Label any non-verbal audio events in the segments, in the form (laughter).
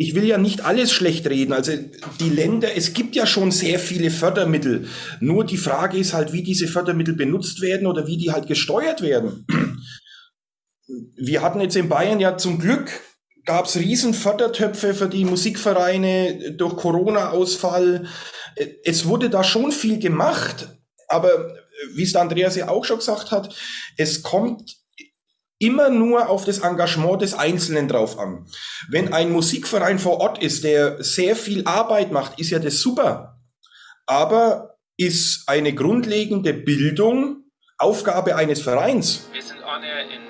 ich will ja nicht alles schlecht reden. Also die Länder, es gibt ja schon sehr viele Fördermittel. Nur die Frage ist halt, wie diese Fördermittel benutzt werden oder wie die halt gesteuert werden. Wir hatten jetzt in Bayern ja zum Glück gab es riesen Fördertöpfe für die Musikvereine durch Corona-Ausfall. Es wurde da schon viel gemacht, aber wie es der Andreas ja auch schon gesagt hat, es kommt immer nur auf das Engagement des Einzelnen drauf an. Wenn ein Musikverein vor Ort ist, der sehr viel Arbeit macht, ist ja das super. Aber ist eine grundlegende Bildung Aufgabe eines Vereins? Wir sind on air in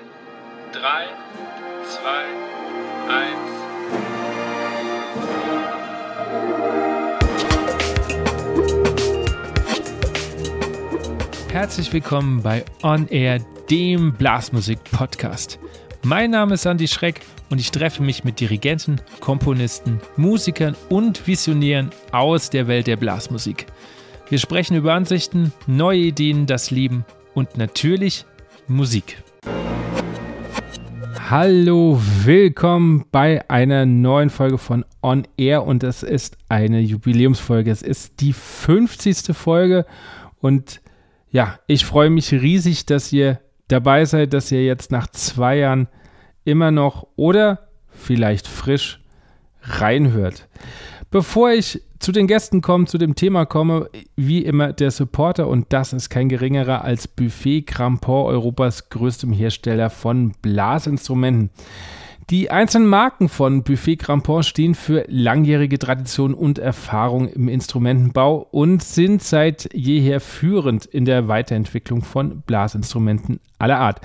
3, 2, 1. Herzlich willkommen bei On Air, dem Blasmusik-Podcast. Mein Name ist Andy Schreck und ich treffe mich mit Dirigenten, Komponisten, Musikern und Visionären aus der Welt der Blasmusik. Wir sprechen über Ansichten, neue Ideen, das Leben und natürlich Musik. Hallo, willkommen bei einer neuen Folge von On Air und es ist eine Jubiläumsfolge. Es ist die 50. Folge und ja, ich freue mich riesig, dass ihr dabei seid, dass ihr jetzt nach zwei Jahren immer noch oder vielleicht frisch reinhört. Bevor ich zu den Gästen komme, zu dem Thema komme, wie immer der Supporter und das ist kein geringerer als Buffet Crampon, Europas größtem Hersteller von Blasinstrumenten. Die einzelnen Marken von Buffet Crampon stehen für langjährige Tradition und Erfahrung im Instrumentenbau und sind seit jeher führend in der Weiterentwicklung von Blasinstrumenten aller Art.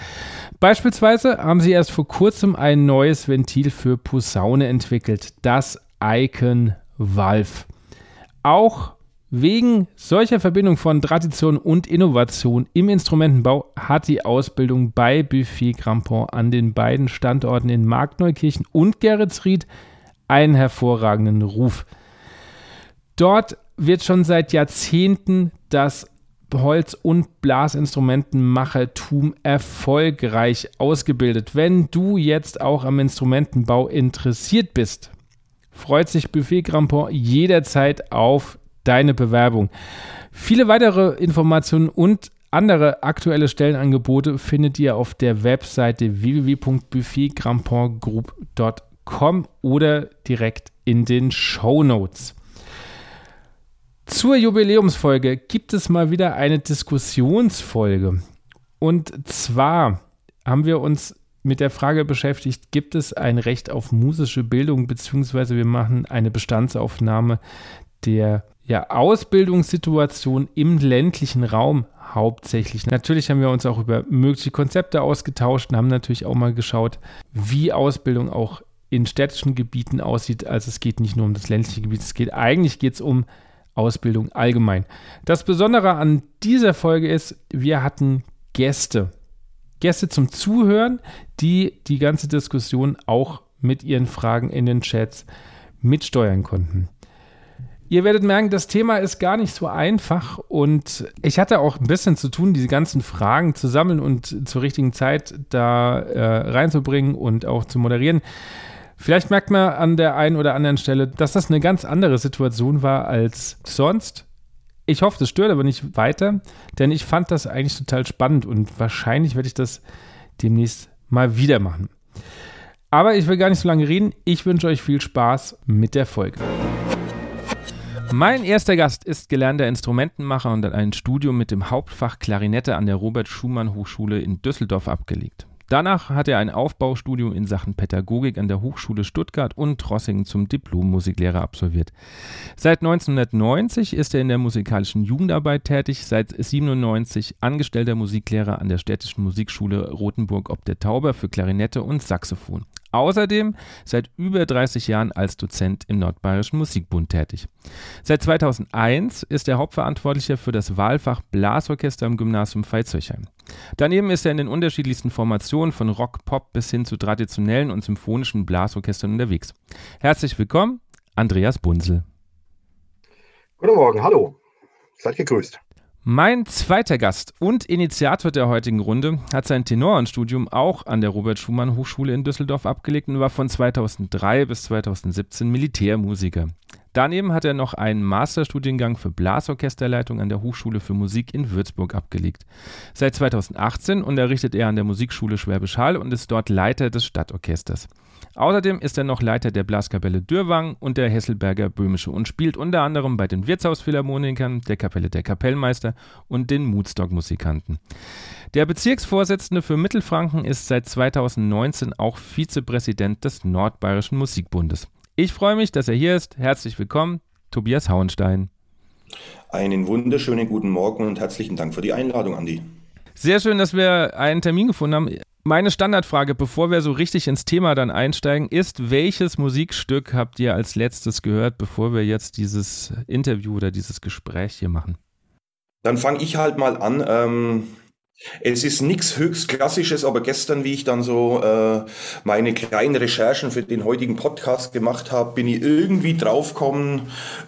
Beispielsweise haben sie erst vor kurzem ein neues Ventil für Posaune entwickelt, das Icon Valve. Auch Wegen solcher Verbindung von Tradition und Innovation im Instrumentenbau hat die Ausbildung bei Buffet Crampon an den beiden Standorten in Markneukirchen und Geretsried einen hervorragenden Ruf. Dort wird schon seit Jahrzehnten das Holz- und Blasinstrumentenmachertum erfolgreich ausgebildet. Wenn du jetzt auch am Instrumentenbau interessiert bist, freut sich Buffet Crampon jederzeit auf deine Bewerbung. Viele weitere Informationen und andere aktuelle Stellenangebote findet ihr auf der Webseite www.buffetgrandpontgroup.com oder direkt in den Show Notes. Zur Jubiläumsfolge gibt es mal wieder eine Diskussionsfolge. Und zwar haben wir uns mit der Frage beschäftigt, gibt es ein Recht auf musische Bildung, beziehungsweise wir machen eine Bestandsaufnahme der ja, Ausbildungssituation im ländlichen Raum hauptsächlich. Natürlich haben wir uns auch über mögliche Konzepte ausgetauscht und haben natürlich auch mal geschaut, wie Ausbildung auch in städtischen Gebieten aussieht. Also es geht nicht nur um das ländliche Gebiet, es geht eigentlich geht um Ausbildung allgemein. Das Besondere an dieser Folge ist, wir hatten Gäste. Gäste zum Zuhören, die die ganze Diskussion auch mit ihren Fragen in den Chats mitsteuern konnten. Ihr werdet merken, das Thema ist gar nicht so einfach und ich hatte auch ein bisschen zu tun, diese ganzen Fragen zu sammeln und zur richtigen Zeit da äh, reinzubringen und auch zu moderieren. Vielleicht merkt man an der einen oder anderen Stelle, dass das eine ganz andere Situation war als sonst. Ich hoffe, das stört aber nicht weiter, denn ich fand das eigentlich total spannend und wahrscheinlich werde ich das demnächst mal wieder machen. Aber ich will gar nicht so lange reden. Ich wünsche euch viel Spaß mit der Folge. Mein erster Gast ist gelernter Instrumentenmacher und hat ein Studium mit dem Hauptfach Klarinette an der Robert Schumann Hochschule in Düsseldorf abgelegt. Danach hat er ein Aufbaustudium in Sachen Pädagogik an der Hochschule Stuttgart und Trossingen zum Diplom-Musiklehrer absolviert. Seit 1990 ist er in der musikalischen Jugendarbeit tätig, seit 97 angestellter Musiklehrer an der Städtischen Musikschule Rothenburg ob der Tauber für Klarinette und Saxophon. Außerdem seit über 30 Jahren als Dozent im Nordbayerischen Musikbund tätig. Seit 2001 ist er Hauptverantwortlicher für das Wahlfach Blasorchester im Gymnasium Veitshöchheim. Daneben ist er in den unterschiedlichsten Formationen von Rock, Pop bis hin zu traditionellen und symphonischen Blasorchestern unterwegs. Herzlich willkommen, Andreas Bunzel. Guten Morgen, hallo. Seid gegrüßt. Mein zweiter Gast und Initiator der heutigen Runde hat sein Tenorenstudium auch an der Robert Schumann Hochschule in Düsseldorf abgelegt und war von 2003 bis 2017 Militärmusiker. Daneben hat er noch einen Masterstudiengang für Blasorchesterleitung an der Hochschule für Musik in Würzburg abgelegt. Seit 2018 unterrichtet er an der Musikschule Schwäbisch Hall und ist dort Leiter des Stadtorchesters. Außerdem ist er noch Leiter der Blaskapelle Dürwang und der Hesselberger Böhmische und spielt unter anderem bei den Wirtshausphilharmonikern, der Kapelle der Kapellmeister und den Moodstock-Musikanten. Der Bezirksvorsitzende für Mittelfranken ist seit 2019 auch Vizepräsident des Nordbayerischen Musikbundes. Ich freue mich, dass er hier ist. Herzlich willkommen, Tobias Hauenstein. Einen wunderschönen guten Morgen und herzlichen Dank für die Einladung, Andi. Sehr schön, dass wir einen Termin gefunden haben. Meine Standardfrage, bevor wir so richtig ins Thema dann einsteigen, ist, welches Musikstück habt ihr als letztes gehört, bevor wir jetzt dieses Interview oder dieses Gespräch hier machen? Dann fange ich halt mal an. Ähm es ist nichts höchst Klassisches, aber gestern, wie ich dann so äh, meine kleinen Recherchen für den heutigen Podcast gemacht habe, bin ich irgendwie draufgekommen,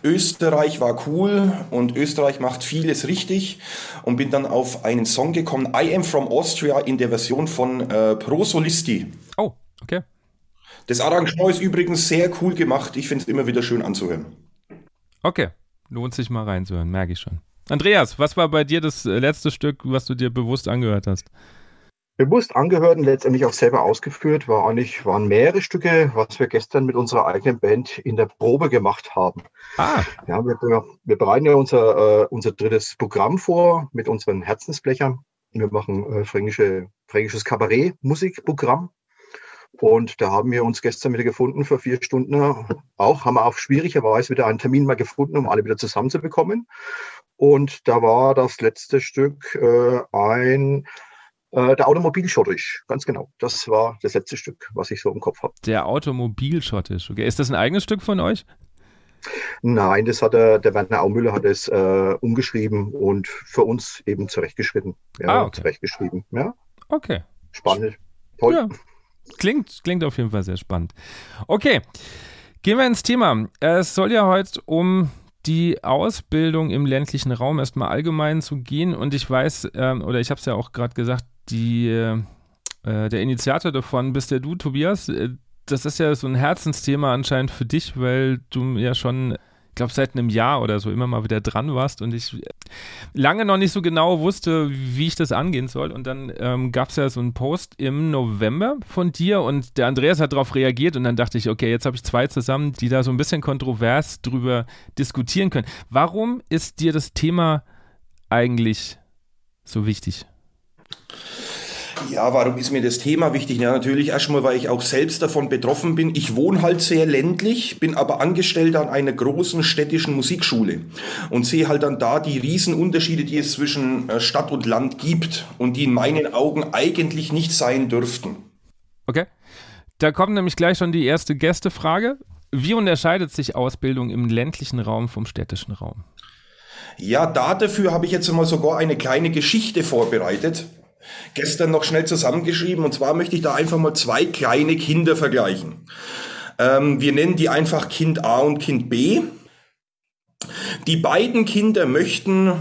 Österreich war cool und Österreich macht vieles richtig und bin dann auf einen Song gekommen, I Am From Austria in der Version von äh, Pro Solisti. Oh, okay. Das Arrangement ist übrigens sehr cool gemacht. Ich finde es immer wieder schön anzuhören. Okay, lohnt sich mal reinzuhören, merke ich schon. Andreas, was war bei dir das äh, letzte Stück, was du dir bewusst angehört hast? Bewusst angehört und letztendlich auch selber ausgeführt, war eigentlich, waren mehrere Stücke, was wir gestern mit unserer eigenen Band in der Probe gemacht haben. Ah. Ja, wir, wir bereiten ja unser, äh, unser drittes Programm vor mit unseren Herzensblechern. Wir machen äh, fränkische, fränkisches Kabarett-Musikprogramm und da haben wir uns gestern wieder gefunden für vier Stunden. Auch haben wir auf schwierige Weise wieder einen Termin mal gefunden, um alle wieder zusammenzubekommen. Und da war das letzte Stück äh, ein äh, der Automobilschottisch, ganz genau. Das war das letzte Stück, was ich so im Kopf habe. Der Automobilschottisch, okay. Ist das ein eigenes Stück von euch? Nein, das hat der, der Werner Aumüller hat es äh, umgeschrieben und für uns eben zurechtgeschrieben. Ja, ah, okay. zurechtgeschrieben. Ja. Okay. Spannend. Toll. Ja. Klingt, klingt auf jeden Fall sehr spannend. Okay. Gehen wir ins Thema. Es soll ja heute um die Ausbildung im ländlichen Raum erstmal allgemein zu gehen. Und ich weiß, ähm, oder ich habe es ja auch gerade gesagt, die, äh, der Initiator davon bist ja du, Tobias. Äh, das ist ja so ein Herzensthema anscheinend für dich, weil du ja schon glaube, seit einem Jahr oder so immer mal wieder dran warst und ich lange noch nicht so genau wusste, wie ich das angehen soll. Und dann ähm, gab es ja so einen Post im November von dir und der Andreas hat darauf reagiert und dann dachte ich, okay, jetzt habe ich zwei zusammen, die da so ein bisschen kontrovers drüber diskutieren können. Warum ist dir das Thema eigentlich so wichtig? Ja, warum ist mir das Thema wichtig? Ja, natürlich erstmal, weil ich auch selbst davon betroffen bin. Ich wohne halt sehr ländlich, bin aber Angestellter an einer großen städtischen Musikschule und sehe halt dann da die Riesenunterschiede, die es zwischen äh, Stadt und Land gibt und die in meinen Augen eigentlich nicht sein dürften. Okay. Da kommt nämlich gleich schon die erste Gästefrage. Wie unterscheidet sich Ausbildung im ländlichen Raum vom städtischen Raum? Ja, dafür habe ich jetzt mal sogar eine kleine Geschichte vorbereitet gestern noch schnell zusammengeschrieben. Und zwar möchte ich da einfach mal zwei kleine Kinder vergleichen. Ähm, wir nennen die einfach Kind A und Kind B. Die beiden Kinder möchten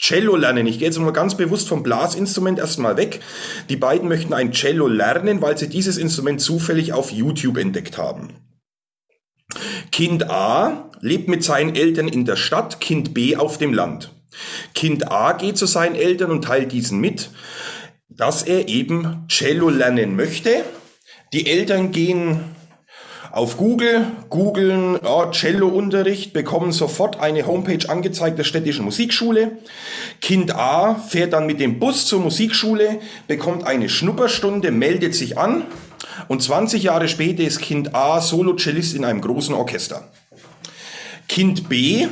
Cello lernen. Ich gehe jetzt mal ganz bewusst vom Blasinstrument erstmal weg. Die beiden möchten ein Cello lernen, weil sie dieses Instrument zufällig auf YouTube entdeckt haben. Kind A lebt mit seinen Eltern in der Stadt, Kind B auf dem Land. Kind A geht zu seinen Eltern und teilt diesen mit, dass er eben Cello lernen möchte. Die Eltern gehen auf Google, googeln ja, Cello-Unterricht, bekommen sofort eine Homepage angezeigt der städtischen Musikschule. Kind A fährt dann mit dem Bus zur Musikschule, bekommt eine Schnupperstunde, meldet sich an und 20 Jahre später ist Kind A Solo-Cellist in einem großen Orchester. Kind B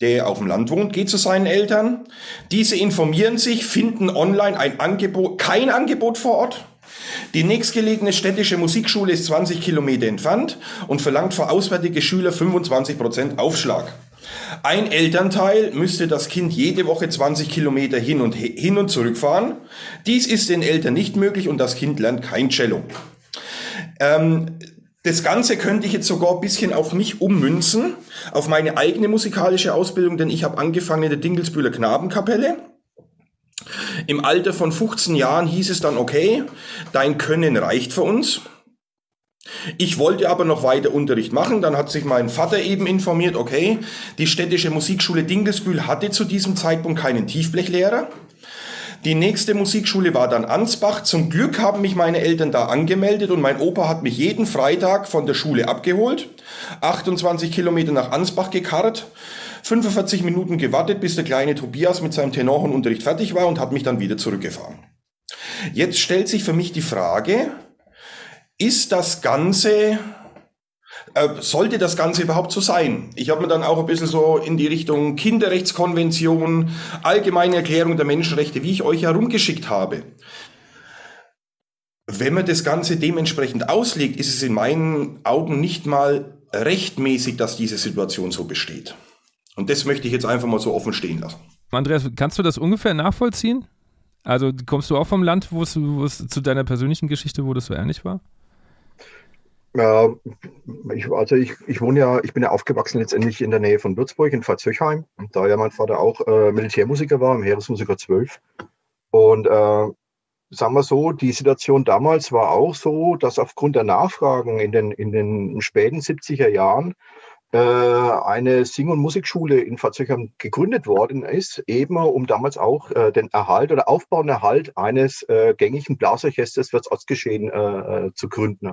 der auf dem Land wohnt, geht zu seinen Eltern. Diese informieren sich, finden online ein Angebot, kein Angebot vor Ort. Die nächstgelegene städtische Musikschule ist 20 Kilometer entfernt und verlangt für auswärtige Schüler 25 Prozent Aufschlag. Ein Elternteil müsste das Kind jede Woche 20 Kilometer hin und, hin und zurück fahren. Dies ist den Eltern nicht möglich und das Kind lernt kein Cello. Ähm, Das Ganze könnte ich jetzt sogar ein bisschen auf mich ummünzen, auf meine eigene musikalische Ausbildung, denn ich habe angefangen in der Dingelsbühler Knabenkapelle. Im Alter von 15 Jahren hieß es dann, okay, dein Können reicht für uns. Ich wollte aber noch weiter Unterricht machen. Dann hat sich mein Vater eben informiert, okay, die städtische Musikschule Dingelsbühl hatte zu diesem Zeitpunkt keinen Tiefblechlehrer. Die nächste Musikschule war dann Ansbach. Zum Glück haben mich meine Eltern da angemeldet und mein Opa hat mich jeden Freitag von der Schule abgeholt, 28 Kilometer nach Ansbach gekarrt, 45 Minuten gewartet, bis der kleine Tobias mit seinem Tenorhornunterricht fertig war und hat mich dann wieder zurückgefahren. Jetzt stellt sich für mich die Frage, ist das Ganze, äh, sollte das Ganze überhaupt so sein? Ich habe mir dann auch ein bisschen so in die Richtung Kinderrechtskonvention, allgemeine Erklärung der Menschenrechte, wie ich euch herumgeschickt habe. Wenn man das Ganze dementsprechend auslegt, ist es in meinen Augen nicht mal rechtmäßig, dass diese Situation so besteht. Und das möchte ich jetzt einfach mal so offen stehen lassen. Andreas, kannst du das ungefähr nachvollziehen? Also kommst du auch vom Land, wo es, zu deiner persönlichen Geschichte, wo das so ähnlich war? Ja, ich, also ich, ich wohne ja, ich bin ja aufgewachsen letztendlich in der Nähe von Würzburg in Pfalzöchheim, da ja mein Vater auch äh, Militärmusiker war, im Heeresmusiker 12. Und äh, sagen wir so, die Situation damals war auch so, dass aufgrund der Nachfragen in den, in den späten 70er Jahren äh, eine Sing- und Musikschule in Pfalzöchheim gegründet worden ist, eben um damals auch äh, den Erhalt oder Aufbau und Erhalt eines äh, gängigen Blasorchesters fürs Ortsgeschehen äh, äh, zu gründen.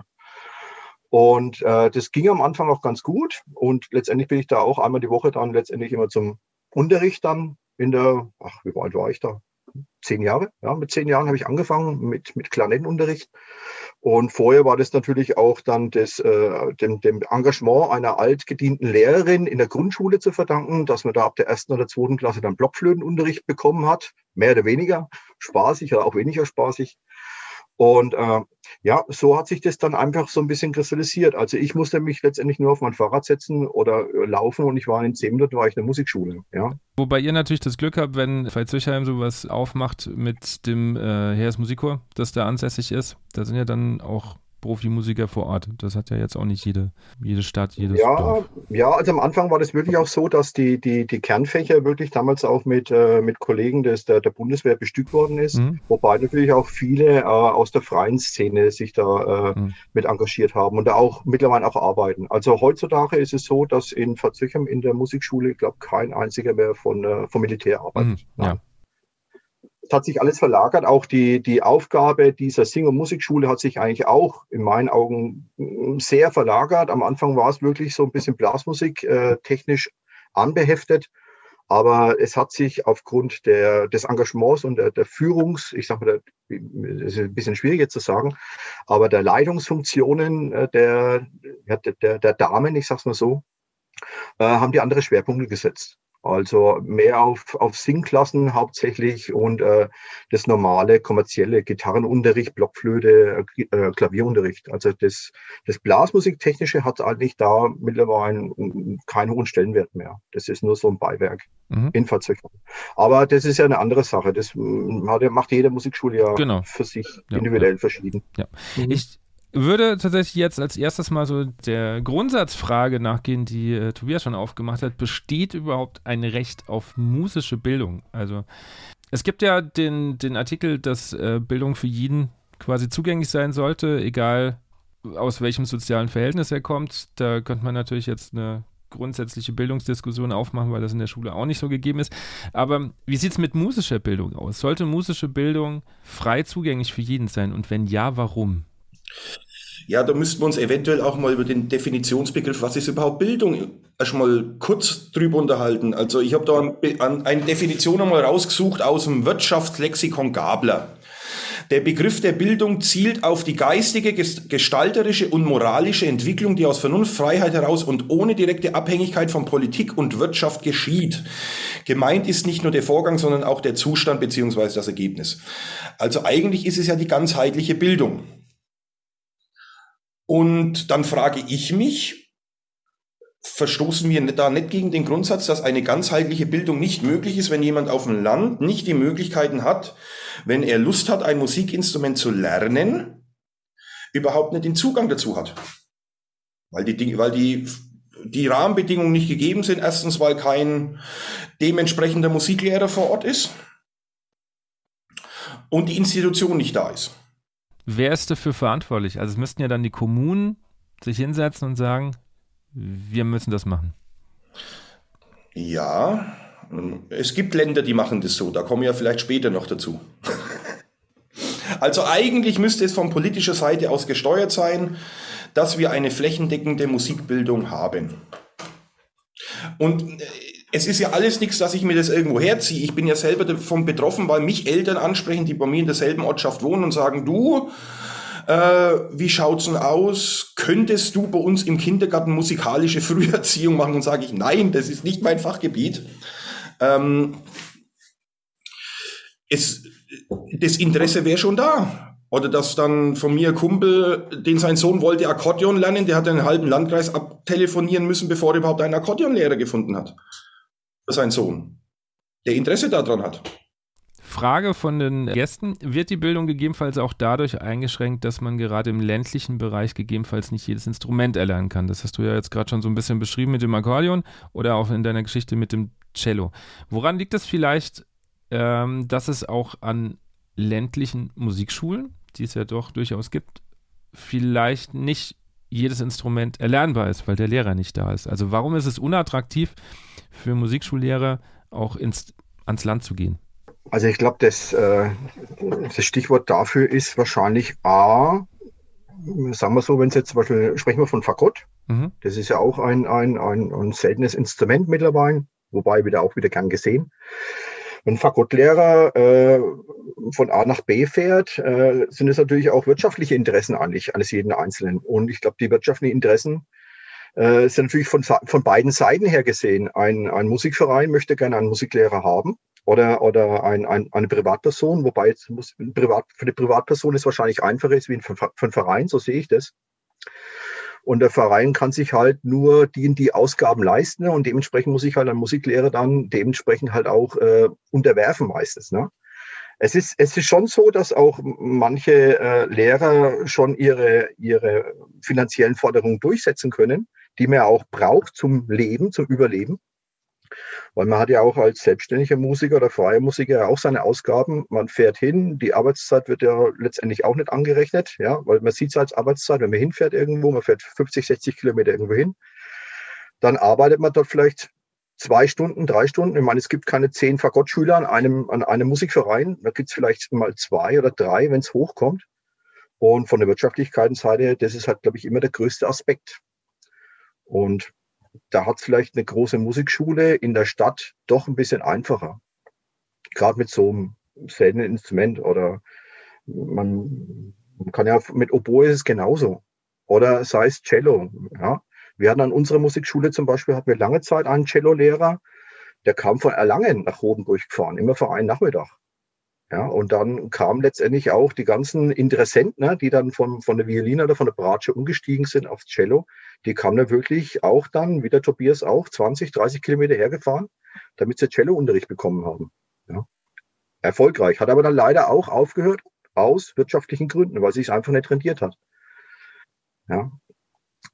Und äh, das ging am Anfang auch ganz gut. Und letztendlich bin ich da auch einmal die Woche dann letztendlich immer zum Unterricht dann in der, ach, wie alt war ich da? Zehn Jahre. Ja, mit zehn Jahren habe ich angefangen mit, mit Klarnettenunterricht. Und vorher war das natürlich auch dann das, äh, dem, dem Engagement einer altgedienten Lehrerin in der Grundschule zu verdanken, dass man da ab der ersten oder zweiten Klasse dann Blockflötenunterricht bekommen hat. Mehr oder weniger spaßig oder auch weniger spaßig. Und äh, ja, so hat sich das dann einfach so ein bisschen kristallisiert. Also ich musste mich letztendlich nur auf mein Fahrrad setzen oder äh, laufen und ich war in zehn Minuten war ich in der Musikschule. Ja. Wobei ihr natürlich das Glück habt, wenn Veitshöchheim sowas aufmacht mit dem äh, Heeres Musikchor, das da ansässig ist. Da sind ja dann auch Profimusiker vor Ort. Das hat ja jetzt auch nicht jede, jede Stadt, jedes ja, Dorf. Ja, also am Anfang war das wirklich auch so, dass die, die, die Kernfächer wirklich damals auch mit, äh, mit Kollegen des, der, der Bundeswehr bestückt worden ist, mhm. wobei natürlich auch viele äh, aus der freien Szene sich da äh, mhm. mit engagiert haben und da auch mittlerweile auch arbeiten. Also heutzutage ist es so, dass in Verzöchern in der Musikschule, ich glaube, kein einziger mehr von, äh, vom Militär arbeitet. Mhm. Ja es hat sich alles verlagert. Auch die, die Aufgabe dieser Sing- und Musikschule hat sich eigentlich auch in meinen Augen mm, sehr verlagert. Am Anfang war es wirklich so ein bisschen Blasmusik äh, technisch anbeheftet. Aber es hat sich aufgrund der, des Engagements und der, der Führungs, ich sage mal, das ist ein bisschen schwierig jetzt zu sagen, aber der Leitungsfunktionen äh, der, der, der Damen, ich sage es mal so, äh, haben die andere Schwerpunkte gesetzt. Also mehr auf, auf Singklassen hauptsächlich und äh, das normale kommerzielle Gitarrenunterricht, Blockflöte, äh, äh Klavierunterricht. Also das, das Blasmusiktechnische hat eigentlich da mittlerweile keinen hohen Stellenwert mehr. Das ist nur so ein Beiwerk mhm. in Verzögerung. Aber das ist ja eine andere Sache. Das hat, macht jede Musikschule ja genau. für sich ja, individuell ja. verschieden. Ja. Mhm. Ich würde tatsächlich jetzt als erstes mal so der Grundsatzfrage nachgehen, die äh, Tobias schon aufgemacht hat. Besteht überhaupt ein Recht auf musische Bildung? Also es gibt ja den, den Artikel, dass äh, Bildung für jeden quasi zugänglich sein sollte, egal aus welchem sozialen Verhältnis er kommt. Da könnte man natürlich jetzt eine grundsätzliche Bildungsdiskussion aufmachen, weil das in der Schule auch nicht so gegeben ist. Aber wie sieht es mit musischer Bildung aus? Sollte musische Bildung frei zugänglich für jeden sein? Und wenn ja, warum? Ja, da müssten wir uns eventuell auch mal über den Definitionsbegriff, was ist überhaupt Bildung, erstmal kurz drüber unterhalten. Also ich habe da eine Definition einmal rausgesucht aus dem Wirtschaftslexikon Gabler. Der Begriff der Bildung zielt auf die geistige, gestalterische und moralische Entwicklung, die aus Vernunft, Freiheit heraus und ohne direkte Abhängigkeit von Politik und Wirtschaft geschieht. Gemeint ist nicht nur der Vorgang, sondern auch der Zustand beziehungsweise das Ergebnis. Also eigentlich ist es ja die ganzheitliche Bildung. Und dann frage ich mich, verstoßen wir da nicht gegen den Grundsatz, dass eine ganzheitliche Bildung nicht möglich ist, wenn jemand auf dem Land nicht die Möglichkeiten hat, wenn er Lust hat, ein Musikinstrument zu lernen, überhaupt nicht den Zugang dazu hat. Weil die, weil die, die Rahmenbedingungen nicht gegeben sind. Erstens, weil kein dementsprechender Musiklehrer vor Ort ist und die Institution nicht da ist. Wer ist dafür verantwortlich? Also es müssten ja dann die Kommunen sich hinsetzen und sagen, wir müssen das machen. Ja, es gibt Länder, die machen das so. Da kommen wir ja vielleicht später noch dazu. (laughs) Also eigentlich müsste es von politischer Seite aus gesteuert sein, dass wir eine flächendeckende Musikbildung haben. Und äh, es ist ja alles nichts, dass ich mir das irgendwo herziehe. Ich bin ja selber davon betroffen, weil mich Eltern ansprechen, die bei mir in derselben Ortschaft wohnen und sagen, du, äh, wie schaut's denn aus? Könntest du bei uns im Kindergarten musikalische (laughs) Früherziehung machen? Und sage ich, nein, das ist nicht mein Fachgebiet. Ähm, es, das Interesse wäre schon da. Oder dass dann von mir ein Kumpel, den sein Sohn wollte Akkordeon lernen, der hat einen halben Landkreis abtelefonieren müssen, bevor er überhaupt einen Akkordeonlehrer gefunden hat sein Sohn, der Interesse daran hat. Frage von den Gästen. Wird die Bildung gegebenenfalls auch dadurch eingeschränkt, dass man gerade im ländlichen Bereich gegebenenfalls nicht jedes Instrument erlernen kann? Das hast du ja jetzt gerade schon so ein bisschen beschrieben mit dem Akkordeon oder auch in deiner Geschichte mit dem Cello. Woran liegt es vielleicht, ähm, dass es auch an ländlichen Musikschulen, die es ja doch durchaus gibt, vielleicht nicht jedes Instrument erlernbar ist, weil der Lehrer nicht da ist? Also warum ist es unattraktiv, für Musikschullehrer auch ins, ans Land zu gehen? Also ich glaube, das, äh, das Stichwort dafür ist wahrscheinlich A, sagen wir so, wenn es jetzt zum Beispiel, sprechen wir von Fagott, mhm. das ist ja auch ein, ein, ein, ein seltenes Instrument mittlerweile, wobei wieder auch wieder gern gesehen. Wenn Fagottlehrer äh, von A nach B fährt, äh, sind es natürlich auch wirtschaftliche Interessen eigentlich eines jeden Einzelnen. Und ich glaube, die wirtschaftlichen Interessen äh, ist natürlich von, von beiden Seiten her gesehen. Ein, ein Musikverein möchte gerne einen Musiklehrer haben oder, oder ein, ein, eine Privatperson, wobei jetzt muss, privat, für eine Privatperson ist wahrscheinlich einfacher ist wie für, einen Verein, so sehe ich das. Und der Verein kann sich halt nur die, die Ausgaben leisten und dementsprechend muss sich halt ein Musiklehrer dann dementsprechend halt auch äh, unterwerfen meistens. Ne? Es ist, es ist schon so, dass auch manche äh, Lehrer schon ihre, ihre finanziellen Forderungen durchsetzen können die man auch braucht zum Leben, zum Überleben. Weil man hat ja auch als selbstständiger Musiker oder freier Musiker auch seine Ausgaben. Man fährt hin, die Arbeitszeit wird ja letztendlich auch nicht angerechnet, ja, weil man sieht es als Arbeitszeit, wenn man hinfährt irgendwo, man fährt 50, 60 Kilometer irgendwo hin, dann arbeitet man dort vielleicht zwei Stunden, drei Stunden. Ich meine, es gibt keine zehn Fagottschüler an einem, an einem Musikverein. Da gibt es vielleicht mal zwei oder drei, wenn es hochkommt. Und von der Wirtschaftlichkeitsseite, das ist halt, glaube ich, immer der größte Aspekt. Und da hat vielleicht eine große Musikschule in der Stadt doch ein bisschen einfacher. Gerade mit so einem seltenen Instrument oder man, man kann ja mit Oboe ist es genauso. Oder sei es Cello. Ja. Wir hatten an unserer Musikschule zum Beispiel, hatten wir lange Zeit einen Cello-Lehrer, der kam von Erlangen nach Roden durchgefahren, immer für einen Nachmittag. Ja, und dann kamen letztendlich auch die ganzen Interessenten, ne, die dann von, von der Violine oder von der Bratsche umgestiegen sind aufs Cello, die kamen dann wirklich auch dann, wie der Tobias auch, 20, 30 Kilometer hergefahren, damit sie Cello-Unterricht bekommen haben. Ja. Erfolgreich. Hat aber dann leider auch aufgehört aus wirtschaftlichen Gründen, weil sich es einfach nicht rentiert hat. Ja.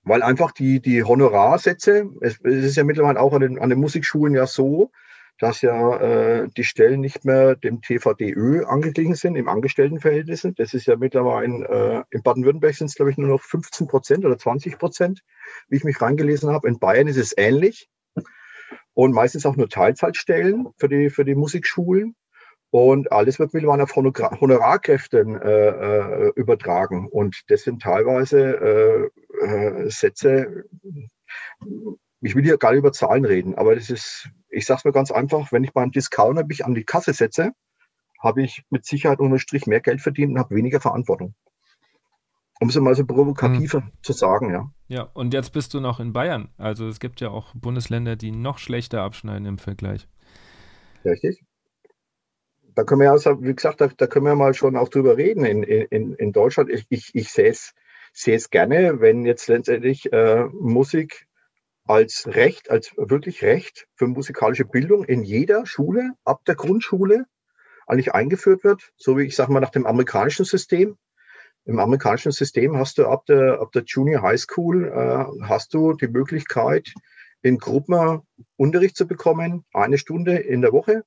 Weil einfach die, die Honorarsätze, es, es ist ja mittlerweile auch an den, an den Musikschulen ja so, dass ja äh, die Stellen nicht mehr dem TVDÖ angeglichen sind im Angestelltenverhältnis. Das ist ja mittlerweile äh, in Baden-Württemberg sind es, glaube ich, nur noch 15 Prozent oder 20 Prozent, wie ich mich reingelesen habe. In Bayern ist es ähnlich. Und meistens auch nur Teilzeitstellen für die, für die Musikschulen. Und alles wird mittlerweile auf Honorarkräften äh, äh, übertragen. Und das sind teilweise äh, äh, Sätze, ich will hier gar nicht über Zahlen reden, aber das ist, ich sage es mir ganz einfach, wenn ich beim Discounter mich an die Kasse setze, habe ich mit Sicherheit unter Strich mehr Geld verdient und habe weniger Verantwortung. Um es mal so provokativer hm. zu sagen, ja. Ja, und jetzt bist du noch in Bayern. Also es gibt ja auch Bundesländer, die noch schlechter abschneiden im Vergleich. Richtig. Da können wir ja, wie gesagt, da, da können wir mal schon auch drüber reden in, in, in Deutschland. Ich, ich, ich sehe es sehe es gerne, wenn jetzt letztendlich äh, Musik als Recht, als wirklich Recht für musikalische Bildung in jeder Schule, ab der Grundschule, eigentlich eingeführt wird, so wie ich sage mal nach dem amerikanischen System. Im amerikanischen System hast du ab der, ab der Junior High School äh, hast du die Möglichkeit, in Gruppen Unterricht zu bekommen, eine Stunde in der Woche.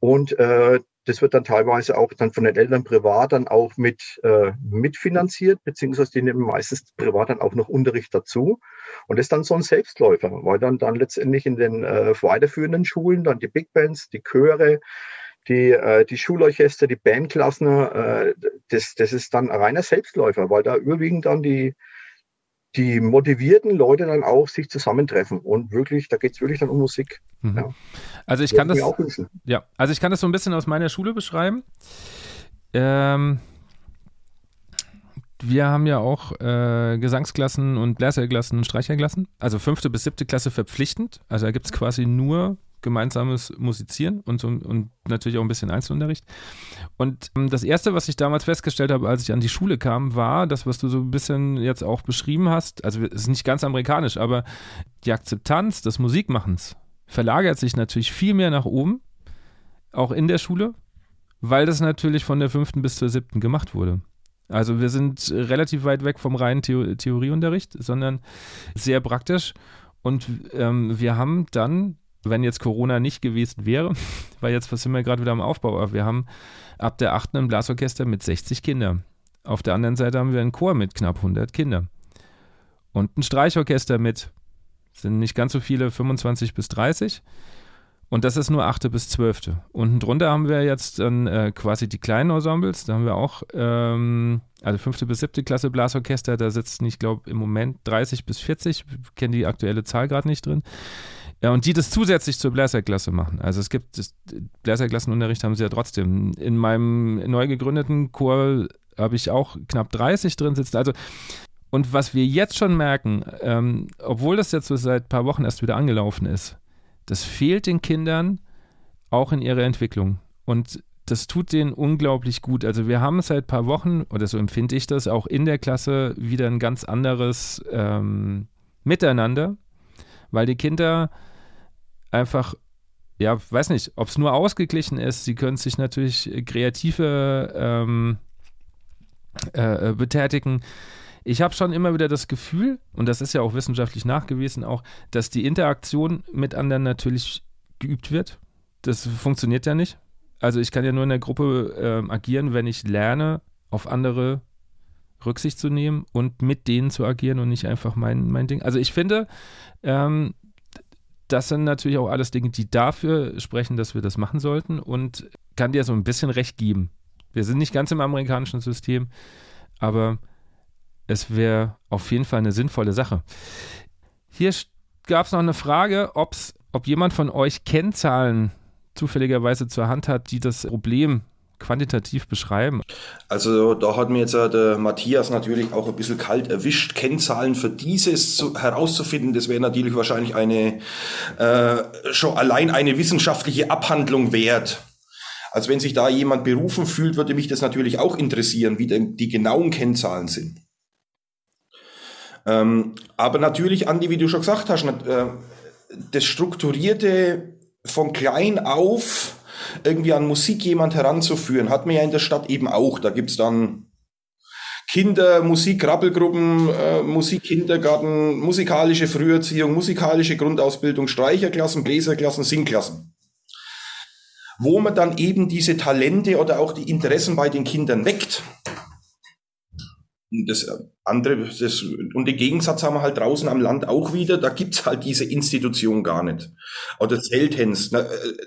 Und äh, das wird dann teilweise auch dann von den Eltern privat dann auch mit äh, mitfinanziert, beziehungsweise die nehmen meistens privat dann auch noch Unterricht dazu. Und das ist dann so ein Selbstläufer, weil dann, dann letztendlich in den äh, weiterführenden Schulen dann die Big Bands, die Chöre, die, äh, die Schulorchester, die Bandklassen, äh, das, das ist dann ein reiner Selbstläufer, weil da überwiegend dann die, die motivierten Leute dann auch sich zusammentreffen und wirklich, da geht es wirklich dann um Musik. Mhm. Ja. Also ich kann das, ja, also ich kann das so ein bisschen aus meiner Schule beschreiben. Ähm, wir haben ja auch äh, Gesangsklassen und Bläserklassen und Streicherklassen. Also fünfte bis siebte Klasse verpflichtend. Also da gibt es quasi nur gemeinsames Musizieren und, so, und natürlich auch ein bisschen Einzelunterricht. Und ähm, das Erste, was ich damals festgestellt habe, als ich an die Schule kam, war das, was du so ein bisschen jetzt auch beschrieben hast. Also es ist nicht ganz amerikanisch, aber die Akzeptanz des Musikmachens verlagert sich natürlich viel mehr nach oben, auch in der Schule, weil das natürlich von der fünften bis zur siebten gemacht wurde. Also wir sind relativ weit weg vom reinen The Theorieunterricht, sondern sehr praktisch. Und ähm, wir haben dann wenn jetzt Corona nicht gewesen wäre, (laughs) weil jetzt sind wir gerade wieder am Aufbau, aber wir haben ab der 8. ein Blasorchester mit 60 Kindern. Auf der anderen Seite haben wir einen Chor mit knapp 100 Kindern. Und ein Streichorchester mit, sind nicht ganz so viele, 25 bis 30. Und das ist nur 8. bis 12. Unten drunter haben wir jetzt dann äh, quasi die kleinen Ensembles. Da haben wir auch, ähm, also 5. bis 7. Klasse Blasorchester. Da sitzen, ich glaube, im Moment 30 bis 40. Ich kenne die aktuelle Zahl gerade nicht drin. Ja, und die das zusätzlich zur Bläserklasse machen. Also es gibt, das, Bläserklassenunterricht haben sie ja trotzdem. In meinem neu gegründeten Chor habe ich auch knapp 30 drin sitzen. Also, und was wir jetzt schon merken, ähm, obwohl das jetzt so seit ein paar Wochen erst wieder angelaufen ist, das fehlt den Kindern auch in ihrer Entwicklung. Und das tut denen unglaublich gut. Also wir haben seit ein paar Wochen, oder so empfinde ich das, auch in der Klasse wieder ein ganz anderes ähm, Miteinander, weil die Kinder einfach, ja, weiß nicht, ob es nur ausgeglichen ist. Sie können sich natürlich kreative ähm, äh, betätigen. Ich habe schon immer wieder das Gefühl, und das ist ja auch wissenschaftlich nachgewiesen, auch, dass die Interaktion mit anderen natürlich geübt wird. Das funktioniert ja nicht. Also ich kann ja nur in der Gruppe äh, agieren, wenn ich lerne, auf andere Rücksicht zu nehmen und mit denen zu agieren und nicht einfach mein, mein Ding. Also ich finde, ähm, das sind natürlich auch alles Dinge, die dafür sprechen, dass wir das machen sollten und kann dir so ein bisschen recht geben. Wir sind nicht ganz im amerikanischen System, aber es wäre auf jeden Fall eine sinnvolle Sache. Hier gab es noch eine Frage, ob's, ob jemand von euch Kennzahlen zufälligerweise zur Hand hat, die das Problem quantitativ beschreiben? Also da hat mir jetzt äh, der Matthias natürlich auch ein bisschen kalt erwischt. Kennzahlen für dieses zu, herauszufinden, das wäre natürlich wahrscheinlich eine äh, schon allein eine wissenschaftliche Abhandlung wert. Also wenn sich da jemand berufen fühlt, würde mich das natürlich auch interessieren, wie die genauen Kennzahlen sind. Ähm, aber natürlich, Andi, wie du schon gesagt hast, äh, das Strukturierte von klein auf irgendwie an Musik jemand heranzuführen, hat man ja in der Stadt eben auch. Da gibt's dann Kinder, Musik, Rappelgruppen, äh, Musikkindergarten, musikalische Früherziehung, musikalische Grundausbildung, Streicherklassen, Bläserklassen, Singklassen. Wo man dann eben diese Talente oder auch die Interessen bei den Kindern weckt. Und das andere, das, und den Gegensatz haben wir halt draußen am Land auch wieder, da gibt's halt diese Institution gar nicht. Oder seltenst.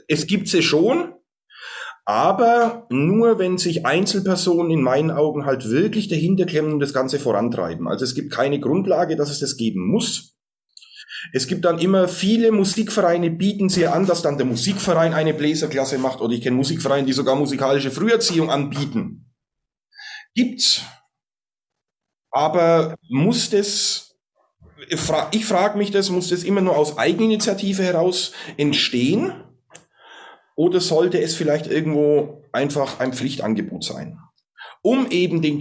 Es gibt sie schon, aber nur wenn sich Einzelpersonen in meinen Augen halt wirklich dahinter klemmen und das Ganze vorantreiben. Also es gibt keine Grundlage, dass es das geben muss. Es gibt dann immer viele Musikvereine bieten sie an, dass dann der Musikverein eine Bläserklasse macht oder ich kenne Musikvereine, die sogar musikalische Früherziehung anbieten. Gibt's. Aber muss das, ich frage frag mich das, muss das immer nur aus Eigeninitiative heraus entstehen? Oder sollte es vielleicht irgendwo einfach ein Pflichtangebot sein? Um eben den,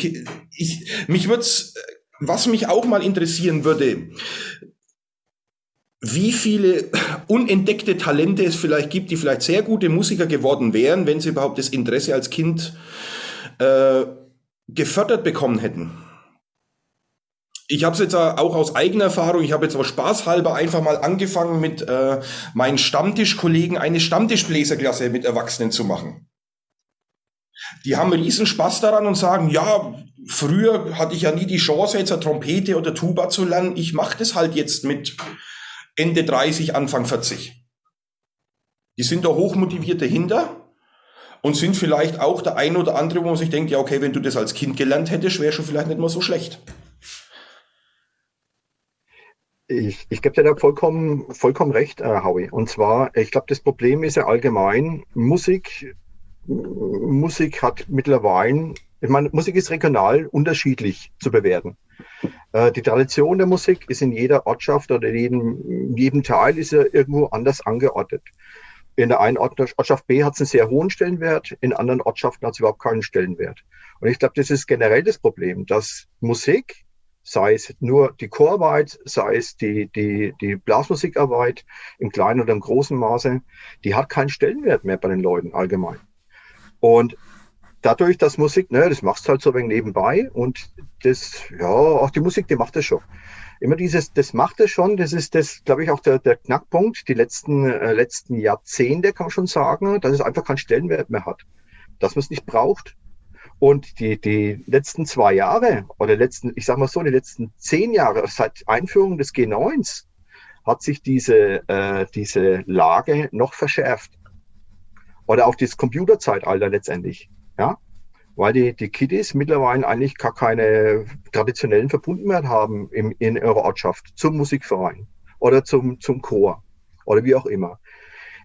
ich, mich wird's, was mich auch mal interessieren würde, wie viele unentdeckte Talente es vielleicht gibt, die vielleicht sehr gute Musiker geworden wären, wenn sie überhaupt das Interesse als Kind äh, gefördert bekommen hätten. Ich habe es jetzt auch aus eigener Erfahrung, ich habe jetzt aber spaßhalber einfach mal angefangen, mit äh, meinen Stammtischkollegen eine Stammtischbläserklasse mit Erwachsenen zu machen. Die haben riesen Spaß daran und sagen, ja, früher hatte ich ja nie die Chance, jetzt eine Trompete oder Tuba zu lernen. Ich mache das halt jetzt mit Ende 30, Anfang 40. Die sind da hochmotiviert dahinter und sind vielleicht auch der ein oder andere, wo man sich denkt, ja, okay, wenn du das als Kind gelernt hättest, wäre schon vielleicht nicht mal so schlecht. Ich, ich gebe dir da vollkommen, vollkommen recht, äh, Howie. Und zwar, ich glaube, das Problem ist ja allgemein, Musik, Musik hat mittlerweile, ich meine, Musik ist regional unterschiedlich zu bewerten. Äh, die Tradition der Musik ist in jeder Ortschaft oder in jedem, in jedem Teil ist ja irgendwo anders angeordnet. In der einen Ortschaft B hat es einen sehr hohen Stellenwert, in anderen Ortschaften hat es überhaupt keinen Stellenwert. Und ich glaube, das ist generell das Problem, dass Musik sei es nur die Chorarbeit, sei es die, die, die Blasmusikarbeit im kleinen oder im großen Maße, die hat keinen Stellenwert mehr bei den Leuten allgemein. Und dadurch, dass Musik, ne, das machst du halt so wenig nebenbei und das, ja, auch die Musik, die macht das schon. Immer dieses, das macht es schon, das ist das, glaube ich, auch der, der Knackpunkt, die letzten, äh, letzten Jahrzehnte kann man schon sagen, dass es einfach keinen Stellenwert mehr hat. Dass man es nicht braucht, und die, die letzten zwei Jahre oder letzten, ich sag mal so, die letzten zehn Jahre seit Einführung des G9s hat sich diese, äh, diese Lage noch verschärft. Oder auch das Computerzeitalter letztendlich. Ja? Weil die, die Kiddies mittlerweile eigentlich gar keine traditionellen Verbundenheit haben im, in ihrer Ortschaft zum Musikverein oder zum, zum Chor oder wie auch immer.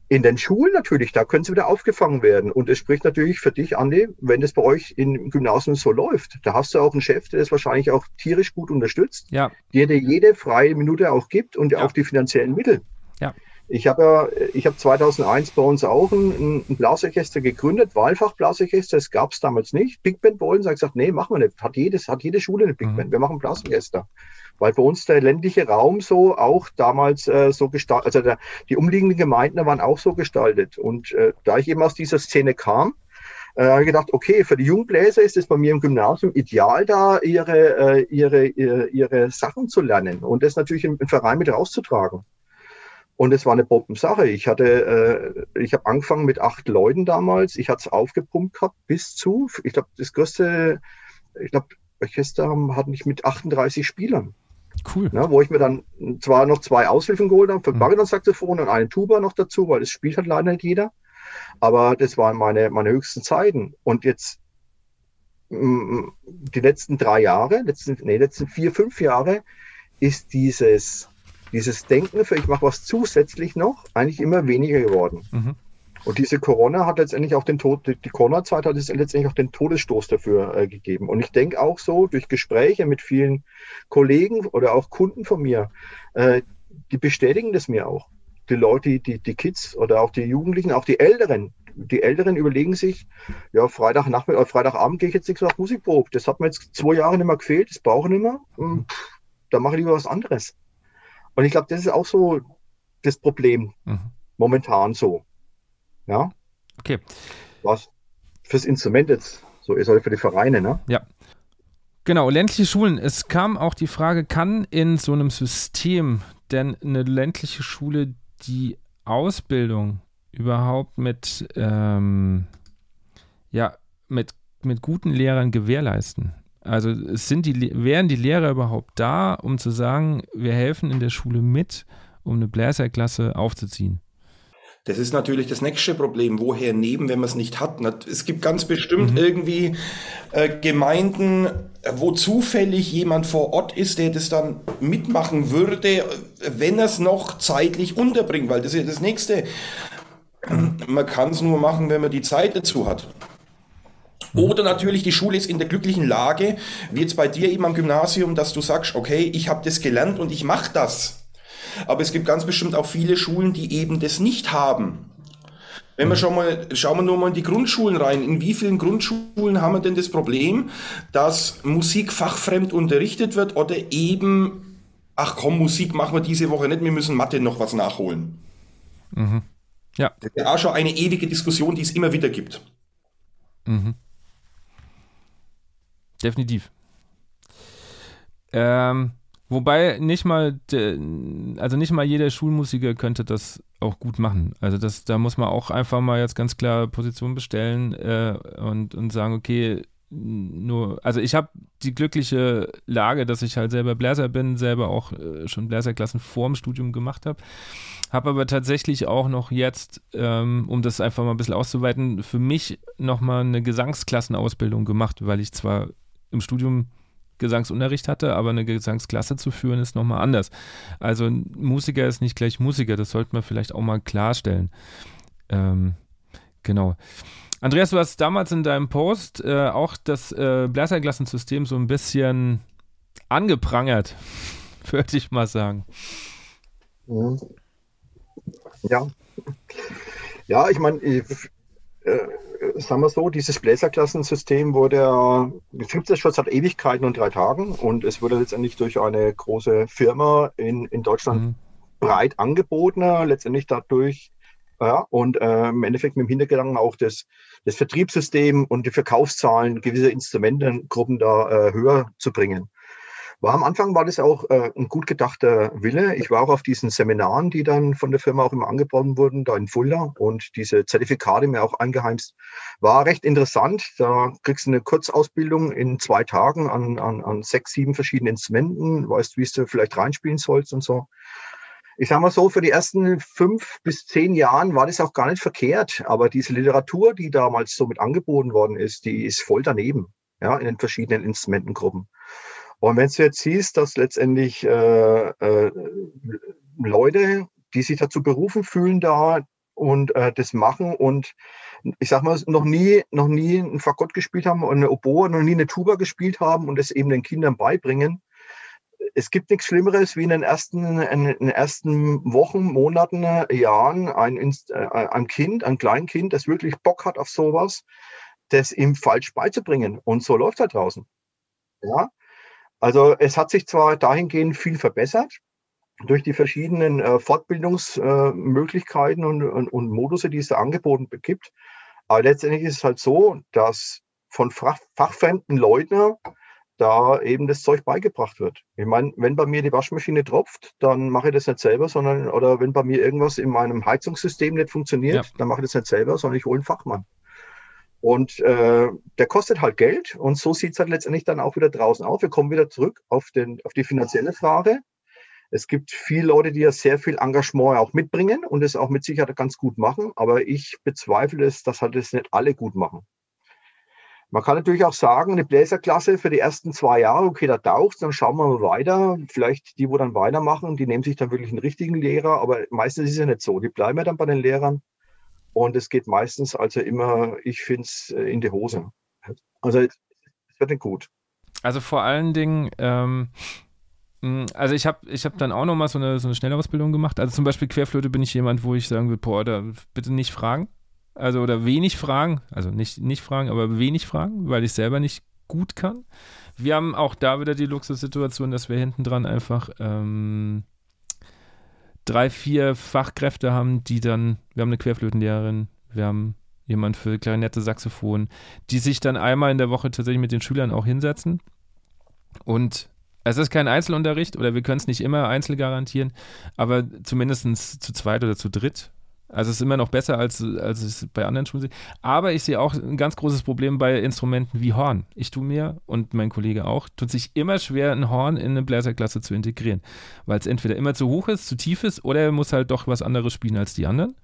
In den Schulen natürlich, da können sie wieder aufgefangen werden. Und es spricht natürlich für dich, Andi, wenn das bei euch im Gymnasium so läuft. Da hast du auch einen Chef, der das wahrscheinlich auch tierisch gut unterstützt, ja. der dir jede freie Minute auch gibt und ja. auch die finanziellen Mittel. Ja. Ich habe ja, ich habe 2001 bei uns auch ein, ein Blasorchester gegründet, Wahlfach-Blasorchester, das gab es damals nicht. Big Band wollen, sag ich gesagt, nee, machen wir nicht. Hat jedes, hat jede Schule eine Big mhm. Band. Wir machen Blasorchester weil bei uns der ländliche Raum so auch damals äh, so gestaltet, also der, die umliegenden Gemeinden waren auch so gestaltet. Und äh, da ich eben aus dieser Szene kam, äh, habe ich gedacht, okay, für die Jungbläser ist es bei mir im Gymnasium ideal, da ihre, äh, ihre, ihre, ihre Sachen zu lernen und das natürlich im, im Verein mit rauszutragen. Und es war eine Bombensache. Ich hatte, äh, ich habe angefangen mit acht Leuten damals. Ich hatte es aufgepumpt gehabt bis zu, ich glaube, das größte, ich glaube, Orchester hatte ich mit 38 Spielern. Cool. Ja, wo ich mir dann zwar noch zwei Aushilfen geholt habe, für mhm. Bariton-Saxophon und einen Tuba noch dazu, weil das spielt halt leider nicht jeder. Aber das waren meine, meine höchsten Zeiten. Und jetzt mm, die letzten drei Jahre, letzten, nee, letzten vier, fünf Jahre ist dieses, dieses Denken für ich mache was zusätzlich noch eigentlich immer weniger geworden. Mhm. Und diese Corona hat letztendlich auch den Tod, die Corona-Zeit hat es letztendlich auch den Todesstoß dafür äh, gegeben. Und ich denke auch so, durch Gespräche mit vielen Kollegen oder auch Kunden von mir, äh, die bestätigen das mir auch. Die Leute, die, die Kids oder auch die Jugendlichen, auch die Älteren, die Älteren überlegen sich, ja, Freitagnachmittag, oder Freitagabend gehe ich jetzt nicht so auf Musikprobe. Das hat mir jetzt zwei Jahre nicht mehr gefehlt, das brauche ich nicht mehr. Und, da mache ich lieber was anderes. Und ich glaube, das ist auch so das Problem mhm. momentan so. Ja. Okay. Was fürs Instrument jetzt so ist, oder für die Vereine, ne? Ja. Genau, ländliche Schulen. Es kam auch die Frage, kann in so einem System denn eine ländliche Schule die Ausbildung überhaupt mit, ähm, ja, mit, mit guten Lehrern gewährleisten? Also sind die, wären die Lehrer überhaupt da, um zu sagen, wir helfen in der Schule mit, um eine Bläserklasse aufzuziehen? Das ist natürlich das nächste Problem. Woher nehmen, wenn man es nicht hat? Es gibt ganz bestimmt mhm. irgendwie äh, Gemeinden, wo zufällig jemand vor Ort ist, der das dann mitmachen würde, wenn er es noch zeitlich unterbringt, weil das ist ja das Nächste. Man kann es nur machen, wenn man die Zeit dazu hat. Oder natürlich, die Schule ist in der glücklichen Lage, wie jetzt bei dir eben am Gymnasium, dass du sagst, okay, ich habe das gelernt und ich mache das. Aber es gibt ganz bestimmt auch viele Schulen, die eben das nicht haben. Wenn wir mhm. schon mal, schauen wir nur mal in die Grundschulen rein. In wie vielen Grundschulen haben wir denn das Problem, dass Musik fachfremd unterrichtet wird oder eben, ach komm, Musik machen wir diese Woche nicht, wir müssen Mathe noch was nachholen. Mhm. Ja. Das ist ja auch schon eine ewige Diskussion, die es immer wieder gibt. Mhm. definitiv. Ähm, wobei nicht mal, also nicht mal jeder Schulmusiker könnte das auch gut machen. Also das, da muss man auch einfach mal jetzt ganz klar Position bestellen äh, und, und sagen, okay, nur, also ich habe die glückliche Lage, dass ich halt selber Bläser bin, selber auch äh, schon Bläserklassen vorm Studium gemacht habe. Habe aber tatsächlich auch noch jetzt, ähm, um das einfach mal ein bisschen auszuweiten, für mich nochmal eine Gesangsklassenausbildung gemacht, weil ich zwar im Studium Gesangsunterricht hatte, aber eine Gesangsklasse zu führen ist nochmal anders. Also Musiker ist nicht gleich Musiker, das sollte man vielleicht auch mal klarstellen. Ähm, genau. Andreas, du hast damals in deinem Post äh, auch das äh, Bläserklassensystem so ein bisschen angeprangert, (laughs) würde ich mal sagen. Mhm. Ja. Ja, ich meine, sagen wir so, dieses Bläserklassensystem wurde, es gibt es schon seit Ewigkeiten und drei Tagen und es wurde letztendlich durch eine große Firma in, in Deutschland mhm. breit angeboten, letztendlich dadurch ja, und äh, im Endeffekt mit dem Hintergedanken auch das, das Vertriebssystem und die Verkaufszahlen gewisser Instrumentengruppen da äh, höher zu bringen. War am Anfang war das auch äh, ein gut gedachter Wille. Ich war auch auf diesen Seminaren, die dann von der Firma auch immer angeboten wurden, da in Fulda und diese Zertifikate mir auch eingeheimst. War recht interessant. Da kriegst du eine Kurzausbildung in zwei Tagen an, an, an sechs, sieben verschiedenen Instrumenten, weißt, wie du vielleicht reinspielen sollst und so ich sage mal so, für die ersten fünf bis zehn Jahren war das auch gar nicht verkehrt. Aber diese Literatur, die damals so mit angeboten worden ist, die ist voll daneben, ja, in den verschiedenen Instrumentengruppen. Und wenn du jetzt siehst, dass letztendlich äh, äh, Leute, die sich dazu berufen fühlen, da und äh, das machen und ich sag mal, noch nie, noch nie ein Fagott gespielt haben und eine Oboe, noch nie eine Tuba gespielt haben und es eben den Kindern beibringen, es gibt nichts Schlimmeres, wie in den ersten, in den ersten Wochen, Monaten, Jahren ein, äh, ein Kind, ein Kleinkind, das wirklich Bock hat auf sowas, das ihm falsch beizubringen. Und so läuft er draußen. Ja. Also es hat sich zwar dahingehend viel verbessert durch die verschiedenen äh, Fortbildungsmöglichkeiten und, und, und Modusse, die es da angeboten gibt. Aber letztendlich ist es halt so, dass von fachfremden Leuten da eben das Zeug beigebracht wird. Ich meine, wenn bei mir die Waschmaschine tropft, dann mache ich das nicht selber, sondern oder wenn bei mir irgendwas in meinem Heizungssystem nicht funktioniert, ja. dann mache ich das nicht selber, sondern ich hole einen Fachmann. Und äh, der kostet halt Geld und so sieht es halt letztendlich dann auch wieder draußen aus. Wir kommen wieder zurück auf, den, auf die finanzielle Frage. Es gibt viele Leute, die ja sehr viel Engagement auch mitbringen und es auch mit Sicherheit ganz gut machen, aber ich bezweifle es, dass halt das nicht alle gut machen. Man kann natürlich auch sagen, eine Bläserklasse für die ersten zwei Jahre, okay, da taucht dann schauen wir mal weiter. Vielleicht die, wo dann weitermachen, die nehmen sich dann wirklich einen richtigen Lehrer, aber meistens ist es ja nicht so. Die bleiben ja dann bei den Lehrern und es geht meistens also immer, ich finde es, äh, in die Hose. Also es wird nicht gut. Also vor allen Dingen, ähm, also ich habe ich hab dann auch nochmal so eine, so eine Schnellausbildung gemacht. Also zum Beispiel Querflöte bin ich jemand, wo ich sagen würde, boah, da bitte nicht fragen. Also oder wenig Fragen, also nicht, nicht Fragen, aber wenig Fragen, weil ich selber nicht gut kann. Wir haben auch da wieder die Luxussituation, dass wir hinten dran einfach ähm, drei, vier Fachkräfte haben, die dann, wir haben eine Querflötenlehrerin, wir haben jemand für Klarinette, Saxophon, die sich dann einmal in der Woche tatsächlich mit den Schülern auch hinsetzen. Und es ist kein Einzelunterricht oder wir können es nicht immer einzeln garantieren, aber zumindest zu zweit oder zu dritt also es ist immer noch besser, als, als es bei anderen Schulen sehe. Aber ich sehe auch ein ganz großes Problem bei Instrumenten wie Horn. Ich tue mir und mein Kollege auch, tut sich immer schwer, ein Horn in eine Bläserklasse zu integrieren. Weil es entweder immer zu hoch ist, zu tief ist, oder er muss halt doch was anderes spielen als die anderen.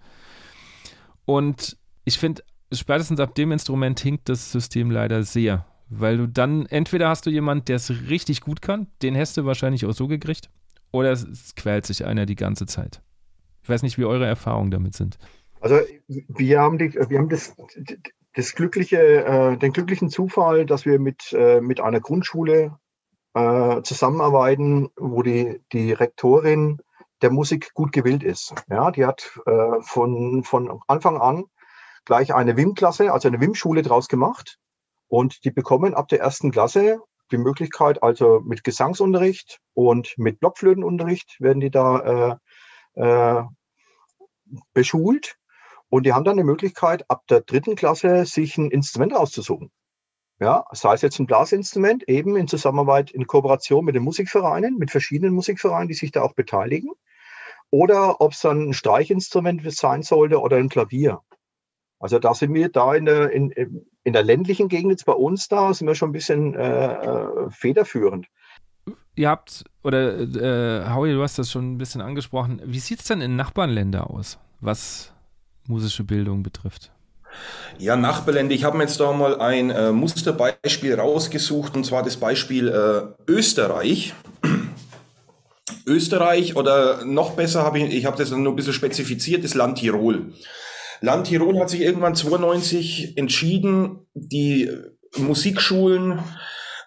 Und ich finde, spätestens ab dem Instrument hinkt das System leider sehr. Weil du dann, entweder hast du jemanden, der es richtig gut kann, den hast du wahrscheinlich auch so gekriegt, oder es quält sich einer die ganze Zeit. Ich weiß nicht, wie eure Erfahrungen damit sind. Also wir haben, die, wir haben das, das glückliche, äh, den glücklichen Zufall, dass wir mit, äh, mit einer Grundschule äh, zusammenarbeiten, wo die, die Rektorin der Musik gut gewillt ist. Ja, die hat äh, von, von Anfang an gleich eine WIM-Klasse, also eine WIM-Schule draus gemacht. Und die bekommen ab der ersten Klasse die Möglichkeit, also mit Gesangsunterricht und mit Blockflötenunterricht werden die da äh, beschult und die haben dann die Möglichkeit, ab der dritten Klasse sich ein Instrument auszusuchen. Ja, sei es jetzt ein Blasinstrument, eben in Zusammenarbeit, in Kooperation mit den Musikvereinen, mit verschiedenen Musikvereinen, die sich da auch beteiligen. Oder ob es dann ein Streichinstrument sein sollte oder ein Klavier. Also da sind wir da in der, in, in der ländlichen Gegend jetzt bei uns da, sind wir schon ein bisschen äh, äh federführend. Ihr habt, oder äh, Howie, du hast das schon ein bisschen angesprochen, wie sieht es denn in Nachbarländern aus, was musische Bildung betrifft? Ja, Nachbarländer. Ich habe mir jetzt da mal ein äh, Musterbeispiel rausgesucht, und zwar das Beispiel äh, Österreich. Österreich oder noch besser habe ich, ich habe das nur ein bisschen spezifiziert, das Land Tirol. Land Tirol hat sich irgendwann 92 entschieden, die Musikschulen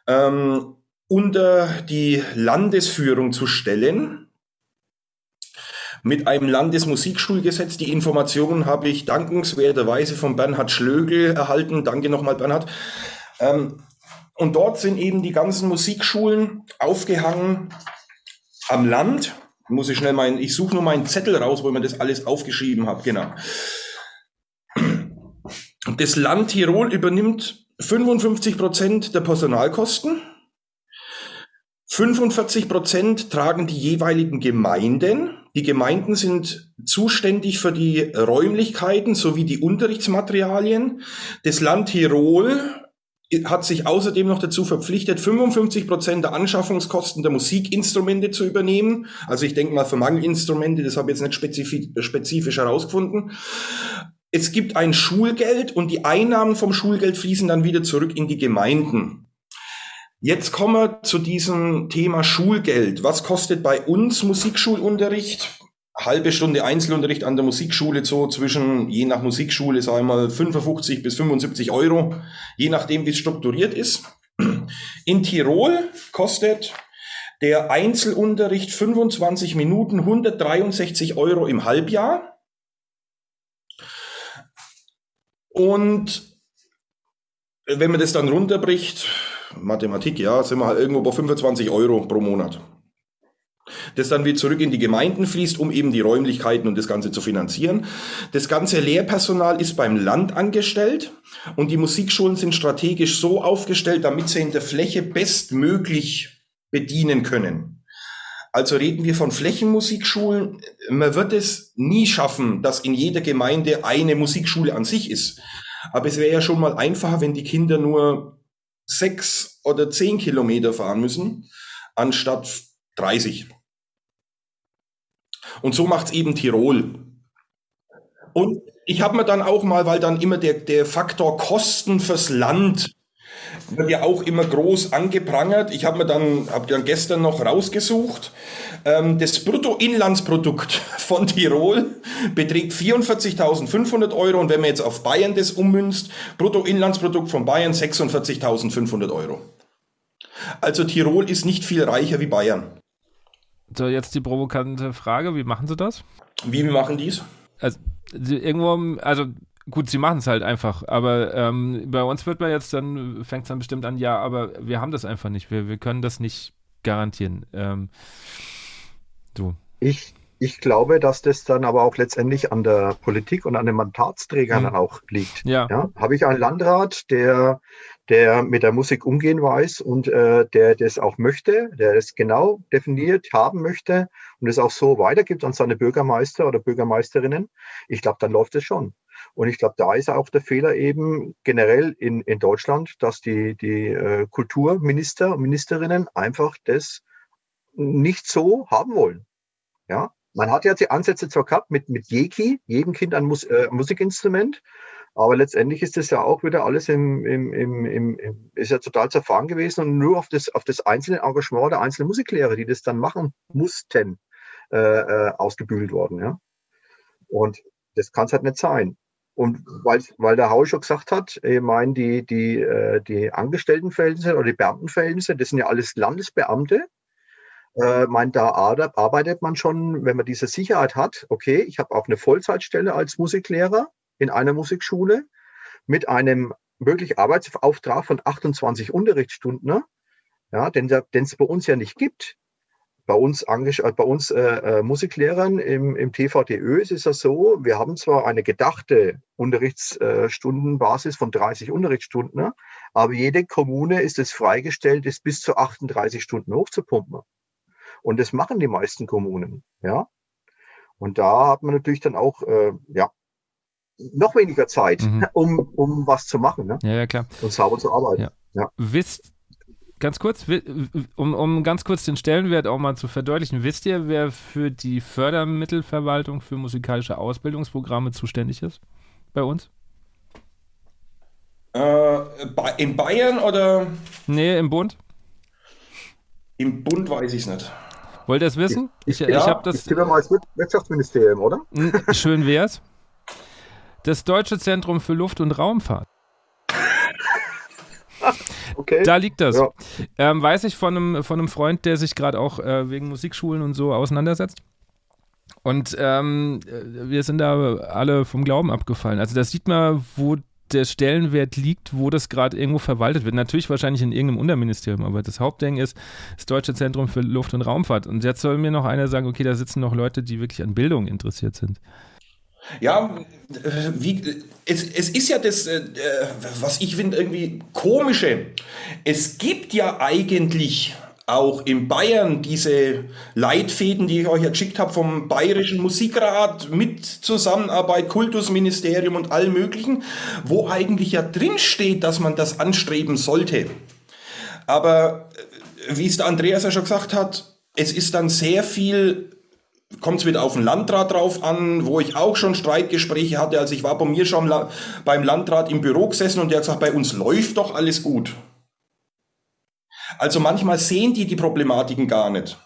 ähm, unter die Landesführung zu stellen mit einem Landesmusikschulgesetz. Die Informationen habe ich dankenswerterweise von Bernhard Schlögel erhalten. Danke nochmal, Bernhard. Ähm, und dort sind eben die ganzen Musikschulen aufgehangen am Land. Muss ich schnell meinen, ich suche nur meinen Zettel raus, wo ich mir das alles aufgeschrieben habe. Genau. Das Land Tirol übernimmt 55 Prozent der Personalkosten. 45 Prozent tragen die jeweiligen Gemeinden. Die Gemeinden sind zuständig für die Räumlichkeiten sowie die Unterrichtsmaterialien. Das Land Tirol hat sich außerdem noch dazu verpflichtet, 55 Prozent der Anschaffungskosten der Musikinstrumente zu übernehmen. Also ich denke mal für Mangelinstrumente, das habe ich jetzt nicht spezifisch herausgefunden. Es gibt ein Schulgeld und die Einnahmen vom Schulgeld fließen dann wieder zurück in die Gemeinden. Jetzt kommen wir zu diesem Thema Schulgeld. Was kostet bei uns Musikschulunterricht? Halbe Stunde Einzelunterricht an der Musikschule so zwischen, je nach Musikschule, sagen wir mal 55 bis 75 Euro, je nachdem, wie es strukturiert ist. In Tirol kostet der Einzelunterricht 25 Minuten 163 Euro im Halbjahr. Und wenn man das dann runterbricht, Mathematik, ja, sind wir halt irgendwo bei 25 Euro pro Monat. Das dann wieder zurück in die Gemeinden fließt, um eben die Räumlichkeiten und das Ganze zu finanzieren. Das ganze Lehrpersonal ist beim Land angestellt und die Musikschulen sind strategisch so aufgestellt, damit sie in der Fläche bestmöglich bedienen können. Also reden wir von Flächenmusikschulen. Man wird es nie schaffen, dass in jeder Gemeinde eine Musikschule an sich ist. Aber es wäre ja schon mal einfacher, wenn die Kinder nur sechs oder zehn Kilometer fahren müssen, anstatt 30. Und so macht es eben Tirol. Und ich habe mir dann auch mal, weil dann immer der, der Faktor Kosten fürs Land wird ja auch immer groß angeprangert. Ich habe mir dann, habe dann gestern noch rausgesucht, ähm, das Bruttoinlandsprodukt (laughs) von Tirol beträgt 44.500 Euro und wenn man jetzt auf Bayern das ummünzt, Bruttoinlandsprodukt von Bayern 46.500 Euro. Also Tirol ist nicht viel reicher wie Bayern. So, jetzt die provokante Frage, wie machen Sie das? Wie, wie machen die es? Also, irgendwo, also gut, sie machen es halt einfach, aber ähm, bei uns wird man jetzt dann, fängt es dann bestimmt an, ja, aber wir haben das einfach nicht, wir, wir können das nicht garantieren. Ähm, so. Ich, ich glaube, dass das dann aber auch letztendlich an der Politik und an den Mandatsträgern mhm. auch liegt. Ja. ja. Habe ich einen Landrat, der, der mit der Musik umgehen weiß und äh, der das auch möchte, der das genau definiert haben möchte und es auch so weitergibt an seine Bürgermeister oder Bürgermeisterinnen, ich glaube, dann läuft es schon. Und ich glaube, da ist auch der Fehler eben generell in, in Deutschland, dass die, die äh, Kulturminister und Ministerinnen einfach das nicht so haben wollen. Ja, man hat ja die Ansätze zwar gehabt mit, mit Jeki, jedem Kind ein Mus äh, Musikinstrument, aber letztendlich ist das ja auch wieder alles im, im, im, im, ist ja total zerfahren gewesen und nur auf das, auf das einzelne Engagement der einzelnen Musiklehrer, die das dann machen mussten, äh, äh, ausgebügelt worden. Ja? Und das kann es halt nicht sein. Und weil, weil der Hau schon gesagt hat, ich meine, die, die, äh, die Angestelltenverhältnisse oder die Beamtenverhältnisse, das sind ja alles Landesbeamte. Äh, mein, da arbeitet man schon, wenn man diese Sicherheit hat, okay, ich habe auch eine Vollzeitstelle als Musiklehrer in einer Musikschule mit einem wirklich Arbeitsauftrag von 28 Unterrichtsstunden, ja, den es bei uns ja nicht gibt. Bei uns, äh, bei uns äh, äh, Musiklehrern im, im TVTÖ ist es ja so, wir haben zwar eine gedachte Unterrichtsstundenbasis von 30 Unterrichtsstunden, ne, aber jede Kommune ist es freigestellt, es bis zu 38 Stunden hochzupumpen. Und das machen die meisten Kommunen, ja. Und da hat man natürlich dann auch, äh, ja, noch weniger Zeit, mhm. (laughs) um, um was zu machen. Ne? Ja, ja, klar. Und sauber zu arbeiten. Ja. ja. Wisst, ganz kurz, um, um ganz kurz den Stellenwert auch mal zu verdeutlichen, wisst ihr, wer für die Fördermittelverwaltung für musikalische Ausbildungsprogramme zuständig ist bei uns? Äh, in Bayern oder? Nee, im Bund. Im Bund weiß ich es nicht. Wollt ihr es wissen? Ich, ich, ja, ich habe das. Ich tippe mal als Wirtschaftsministerium, oder? Schön wär's. Das Deutsche Zentrum für Luft- und Raumfahrt. (laughs) Okay. Da liegt das. Ja. Ähm, weiß ich von einem, von einem Freund, der sich gerade auch äh, wegen Musikschulen und so auseinandersetzt. Und ähm, äh, wir sind da alle vom Glauben abgefallen. Also das sieht man, wo der Stellenwert liegt, wo das gerade irgendwo verwaltet wird. Natürlich wahrscheinlich in irgendeinem Unterministerium, aber das Hauptding ist das Deutsche Zentrum für Luft- und Raumfahrt. Und jetzt soll mir noch einer sagen, okay, da sitzen noch Leute, die wirklich an Bildung interessiert sind. Ja, wie, es, es ist ja das, äh, was ich finde, irgendwie komische. Es gibt ja eigentlich auch in Bayern diese Leitfäden, die ich euch ja geschickt habe vom Bayerischen Musikrat mit Zusammenarbeit, Kultusministerium und allem Möglichen, wo eigentlich ja drin steht, dass man das anstreben sollte. Aber äh, wie es der Andreas ja schon gesagt hat, es ist dann sehr viel kommt es wieder auf den Landrat drauf an, wo ich auch schon Streitgespräche hatte. Also ich war bei mir schon beim Landrat im Büro gesessen und der hat gesagt, bei uns läuft doch alles gut. Also manchmal sehen die die Problematiken gar nicht.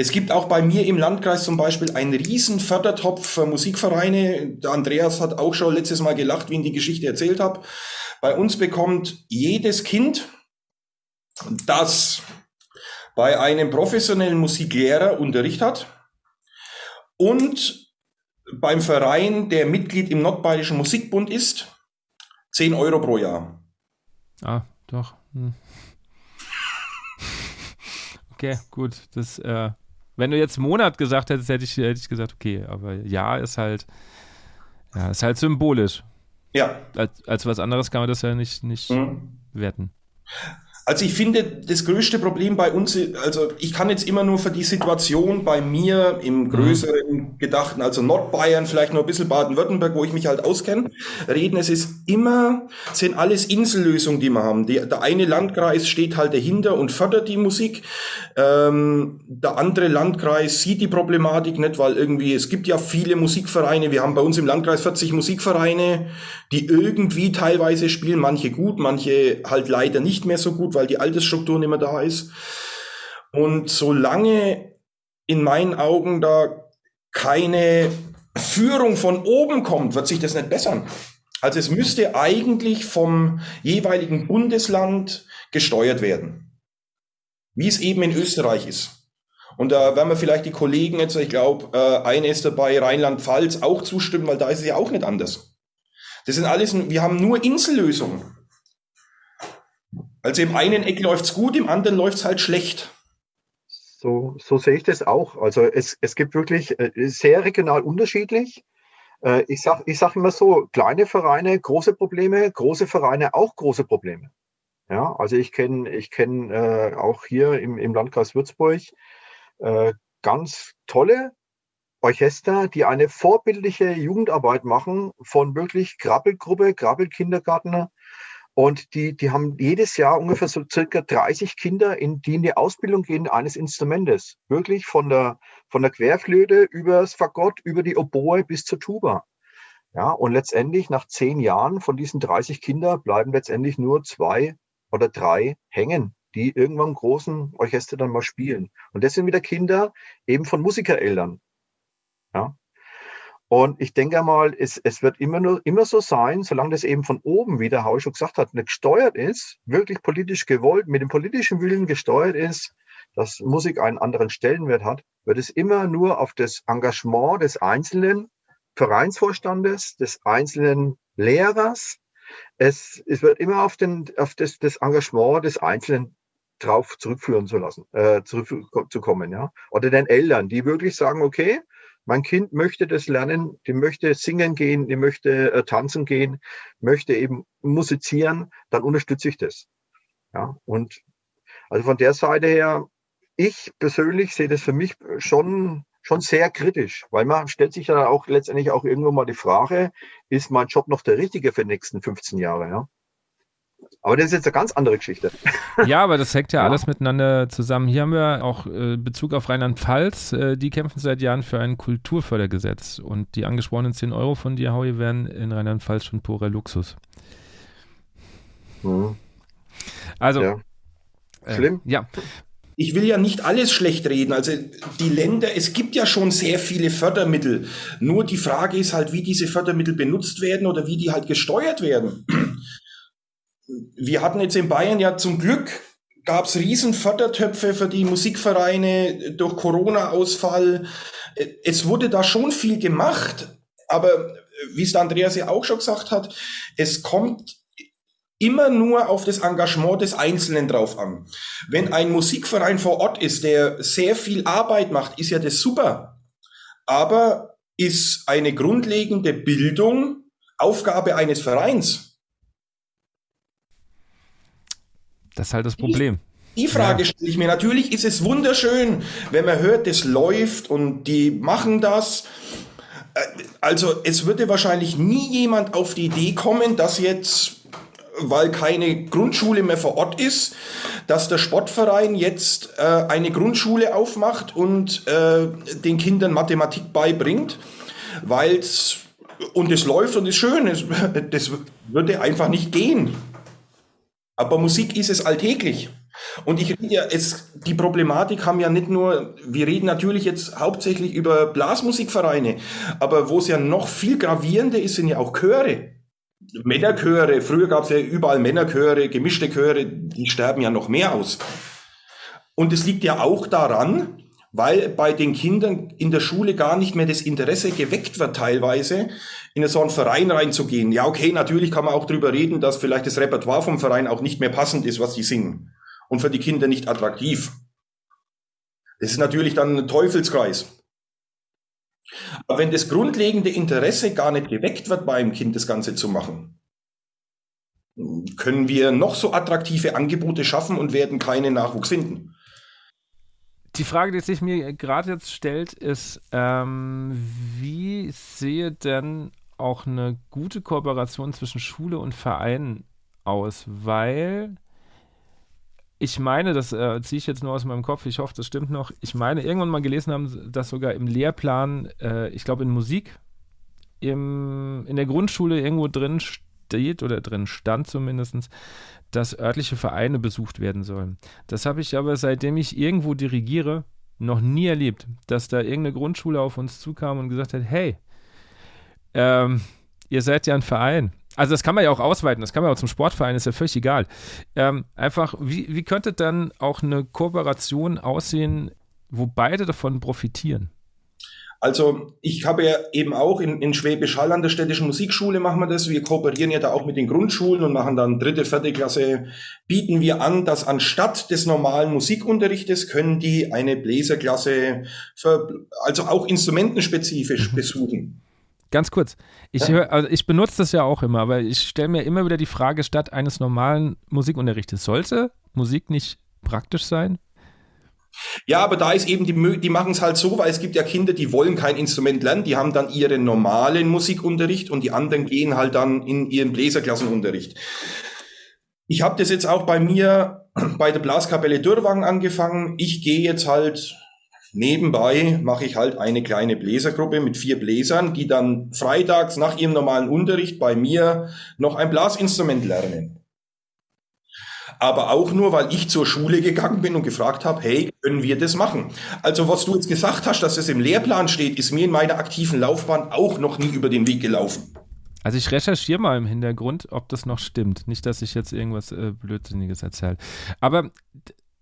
Es gibt auch bei mir im Landkreis zum Beispiel einen riesen Fördertopf für Musikvereine. Der Andreas hat auch schon letztes Mal gelacht, wie ich die Geschichte erzählt habe. Bei uns bekommt jedes Kind, das bei einem professionellen Musiklehrer Unterricht hat, und beim Verein, der Mitglied im Nordbayerischen Musikbund ist, 10 Euro pro Jahr. Ah, doch. Hm. (laughs) Okay, gut. Das, äh, wenn du jetzt Monat gesagt hättest, hätte ich, hätte ich gesagt, okay, aber ja ist halt, ja, ist halt symbolisch. Ja. Als, als was anderes kann man das ja nicht, nicht mhm. werten. Also ich finde, das größte Problem bei uns, also ich kann jetzt immer nur für die Situation bei mir im mhm. größeren mhm. Gedachten, also Nordbayern, vielleicht nur ein bisschen Baden-Württemberg, wo ich mich halt auskenne, reden. Es ist immer, sind alles Insellösungen, die wir haben. Die, der eine Landkreis steht halt dahinter und fördert die Musik. Ähm, der andere Landkreis sieht die Problematik nicht, weil irgendwie, es gibt ja viele Musikvereine. Wir haben bei uns im Landkreis 40 Musikvereine, die irgendwie teilweise spielen, manche gut, manche halt leider nicht mehr so gut, weil die Altersstruktur nicht mehr da ist. Und solange in meinen Augen da keine Führung von oben kommt, wird sich das nicht bessern. Also es müsste eigentlich vom jeweiligen Bundesland gesteuert werden. Wie es eben in Österreich ist. Und da werden wir vielleicht die Kollegen jetzt, ich glaube, äh, eine ist dabei, Rheinland-Pfalz, auch zustimmen, weil da ist es ja auch nicht anders. Das sind alles, wir haben nur Insellösungen. Also im einen Eck läuft es gut, im anderen läuft es halt schlecht. So, so sehe ich das auch. Also es, es gibt wirklich äh, sehr regional unterschiedlich. Äh, ich sage ich sag immer so, kleine Vereine, große Probleme, große Vereine auch große Probleme. Ja, also ich kenne ich kenn, äh, auch hier im, im Landkreis Würzburg äh, ganz tolle Orchester, die eine vorbildliche Jugendarbeit machen von wirklich Krabbelgruppe, Krabbelkindergarten und die, die haben jedes Jahr ungefähr so circa 30 Kinder, in, die in die Ausbildung gehen eines Instrumentes. Wirklich von der, von der Querflöte über das Fagott, über die Oboe bis zur Tuba. Ja, und letztendlich nach zehn Jahren von diesen 30 Kindern bleiben letztendlich nur zwei oder drei hängen, die irgendwann im großen Orchester dann mal spielen. Und das sind wieder Kinder eben von Musikereltern. Ja, und ich denke mal, es, es wird immer nur immer so sein, solange das eben von oben, wie der Hau schon gesagt hat, nicht gesteuert ist, wirklich politisch gewollt, mit dem politischen Willen gesteuert ist, dass Musik einen anderen Stellenwert hat, wird es immer nur auf das Engagement des einzelnen Vereinsvorstandes, des einzelnen Lehrers, es, es wird immer auf, den, auf das, das Engagement des einzelnen drauf zurückführen zu lassen, äh, zurückzukommen, ja. Oder den Eltern, die wirklich sagen, okay, mein Kind möchte das lernen, die möchte singen gehen, die möchte äh, tanzen gehen, möchte eben musizieren, dann unterstütze ich das. Ja, und also von der Seite her, ich persönlich sehe das für mich schon, schon sehr kritisch, weil man stellt sich ja auch letztendlich auch irgendwo mal die Frage, ist mein Job noch der richtige für die nächsten 15 Jahre, ja? Aber das ist jetzt eine ganz andere Geschichte. Ja, aber das hängt ja, ja. alles miteinander zusammen. Hier haben wir auch äh, Bezug auf Rheinland-Pfalz. Äh, die kämpfen seit Jahren für ein Kulturfördergesetz. Und die angesprochenen 10 Euro von dir, Howie, wären in Rheinland-Pfalz schon purer Luxus. Mhm. Also. Ja. Äh, Schlimm. Äh, ja. Ich will ja nicht alles schlecht reden. Also die Länder, es gibt ja schon sehr viele Fördermittel. Nur die Frage ist halt, wie diese Fördermittel benutzt werden oder wie die halt gesteuert werden wir hatten jetzt in Bayern ja zum Glück gab es riesen Fördertöpfe für die Musikvereine durch Corona-Ausfall. Es wurde da schon viel gemacht, aber wie es der Andreas ja auch schon gesagt hat, es kommt immer nur auf das Engagement des Einzelnen drauf an. Wenn ein Musikverein vor Ort ist, der sehr viel Arbeit macht, ist ja das super. Aber ist eine grundlegende Bildung Aufgabe eines Vereins? Das ist halt das Problem. Die Frage ja. stelle ich mir. Natürlich ist es wunderschön, wenn man hört, das läuft und die machen das. Äh, also es würde wahrscheinlich nie jemand auf die Idee kommen, dass jetzt, weil keine Grundschule mehr vor Ort ist, dass der Sportverein jetzt äh, eine Grundschule aufmacht und äh, den Kindern Mathematik beibringt, weil es und es läuft und ist schön. Es, (laughs) das würde einfach nicht gehen. Aber Musik ist es alltäglich. Und ich rede ja, es, die Problematik haben ja nicht nur, wir reden natürlich jetzt hauptsächlich über Blasmusikvereine, aber wo es ja noch viel gravierender ist, sind ja auch Chöre. Männerchöre, früher gab es ja überall Männerchöre, gemischte Chöre, die sterben ja noch mehr aus. Und es liegt ja auch daran, weil bei den Kindern in der Schule gar nicht mehr das Interesse geweckt wird teilweise, in so einen Verein reinzugehen. Ja, okay, natürlich kann man auch drüber reden, dass vielleicht das Repertoire vom Verein auch nicht mehr passend ist, was die singen. Und für die Kinder nicht attraktiv. Das ist natürlich dann ein Teufelskreis. Aber wenn das grundlegende Interesse gar nicht geweckt wird bei einem Kind, das Ganze zu machen, können wir noch so attraktive Angebote schaffen und werden keinen Nachwuchs finden. Die Frage, die sich mir gerade jetzt stellt, ist, ähm, wie sehe denn auch eine gute Kooperation zwischen Schule und Verein aus? Weil ich meine, das äh, ziehe ich jetzt nur aus meinem Kopf, ich hoffe, das stimmt noch. Ich meine, irgendwann mal gelesen haben, dass sogar im Lehrplan, äh, ich glaube in Musik, im, in der Grundschule irgendwo drin steht oder drin stand zumindest, dass örtliche Vereine besucht werden sollen. Das habe ich aber, seitdem ich irgendwo dirigiere, noch nie erlebt, dass da irgendeine Grundschule auf uns zukam und gesagt hat, hey, ähm, ihr seid ja ein Verein. Also das kann man ja auch ausweiten, das kann man auch zum Sportverein, ist ja völlig egal. Ähm, einfach, wie, wie könnte dann auch eine Kooperation aussehen, wo beide davon profitieren? Also ich habe ja eben auch in, in Schwäbisch Hall an der städtischen Musikschule machen wir das. Wir kooperieren ja da auch mit den Grundschulen und machen dann dritte, vierte Klasse. Bieten wir an, dass anstatt des normalen Musikunterrichtes können die eine Bläserklasse, für, also auch instrumentenspezifisch mhm. besuchen. Ganz kurz, ich ja. höre, also ich benutze das ja auch immer, aber ich stelle mir immer wieder die Frage statt eines normalen Musikunterrichtes, sollte Musik nicht praktisch sein? Ja, aber da ist eben die, die machen es halt so, weil es gibt ja Kinder, die wollen kein Instrument lernen, die haben dann ihren normalen Musikunterricht und die anderen gehen halt dann in ihren Bläserklassenunterricht. Ich habe das jetzt auch bei mir (clears throat) bei der Blaskapelle Dürrwagen angefangen. Ich gehe jetzt halt nebenbei, mache ich halt eine kleine Bläsergruppe mit vier Bläsern, die dann freitags nach ihrem normalen Unterricht bei mir noch ein Blasinstrument lernen aber auch nur, weil ich zur Schule gegangen bin und gefragt habe, hey, können wir das machen? Also was du jetzt gesagt hast, dass es im Lehrplan steht, ist mir in meiner aktiven Laufbahn auch noch nie über den Weg gelaufen. Also ich recherchiere mal im Hintergrund, ob das noch stimmt. Nicht, dass ich jetzt irgendwas äh, Blödsinniges erzähle. Aber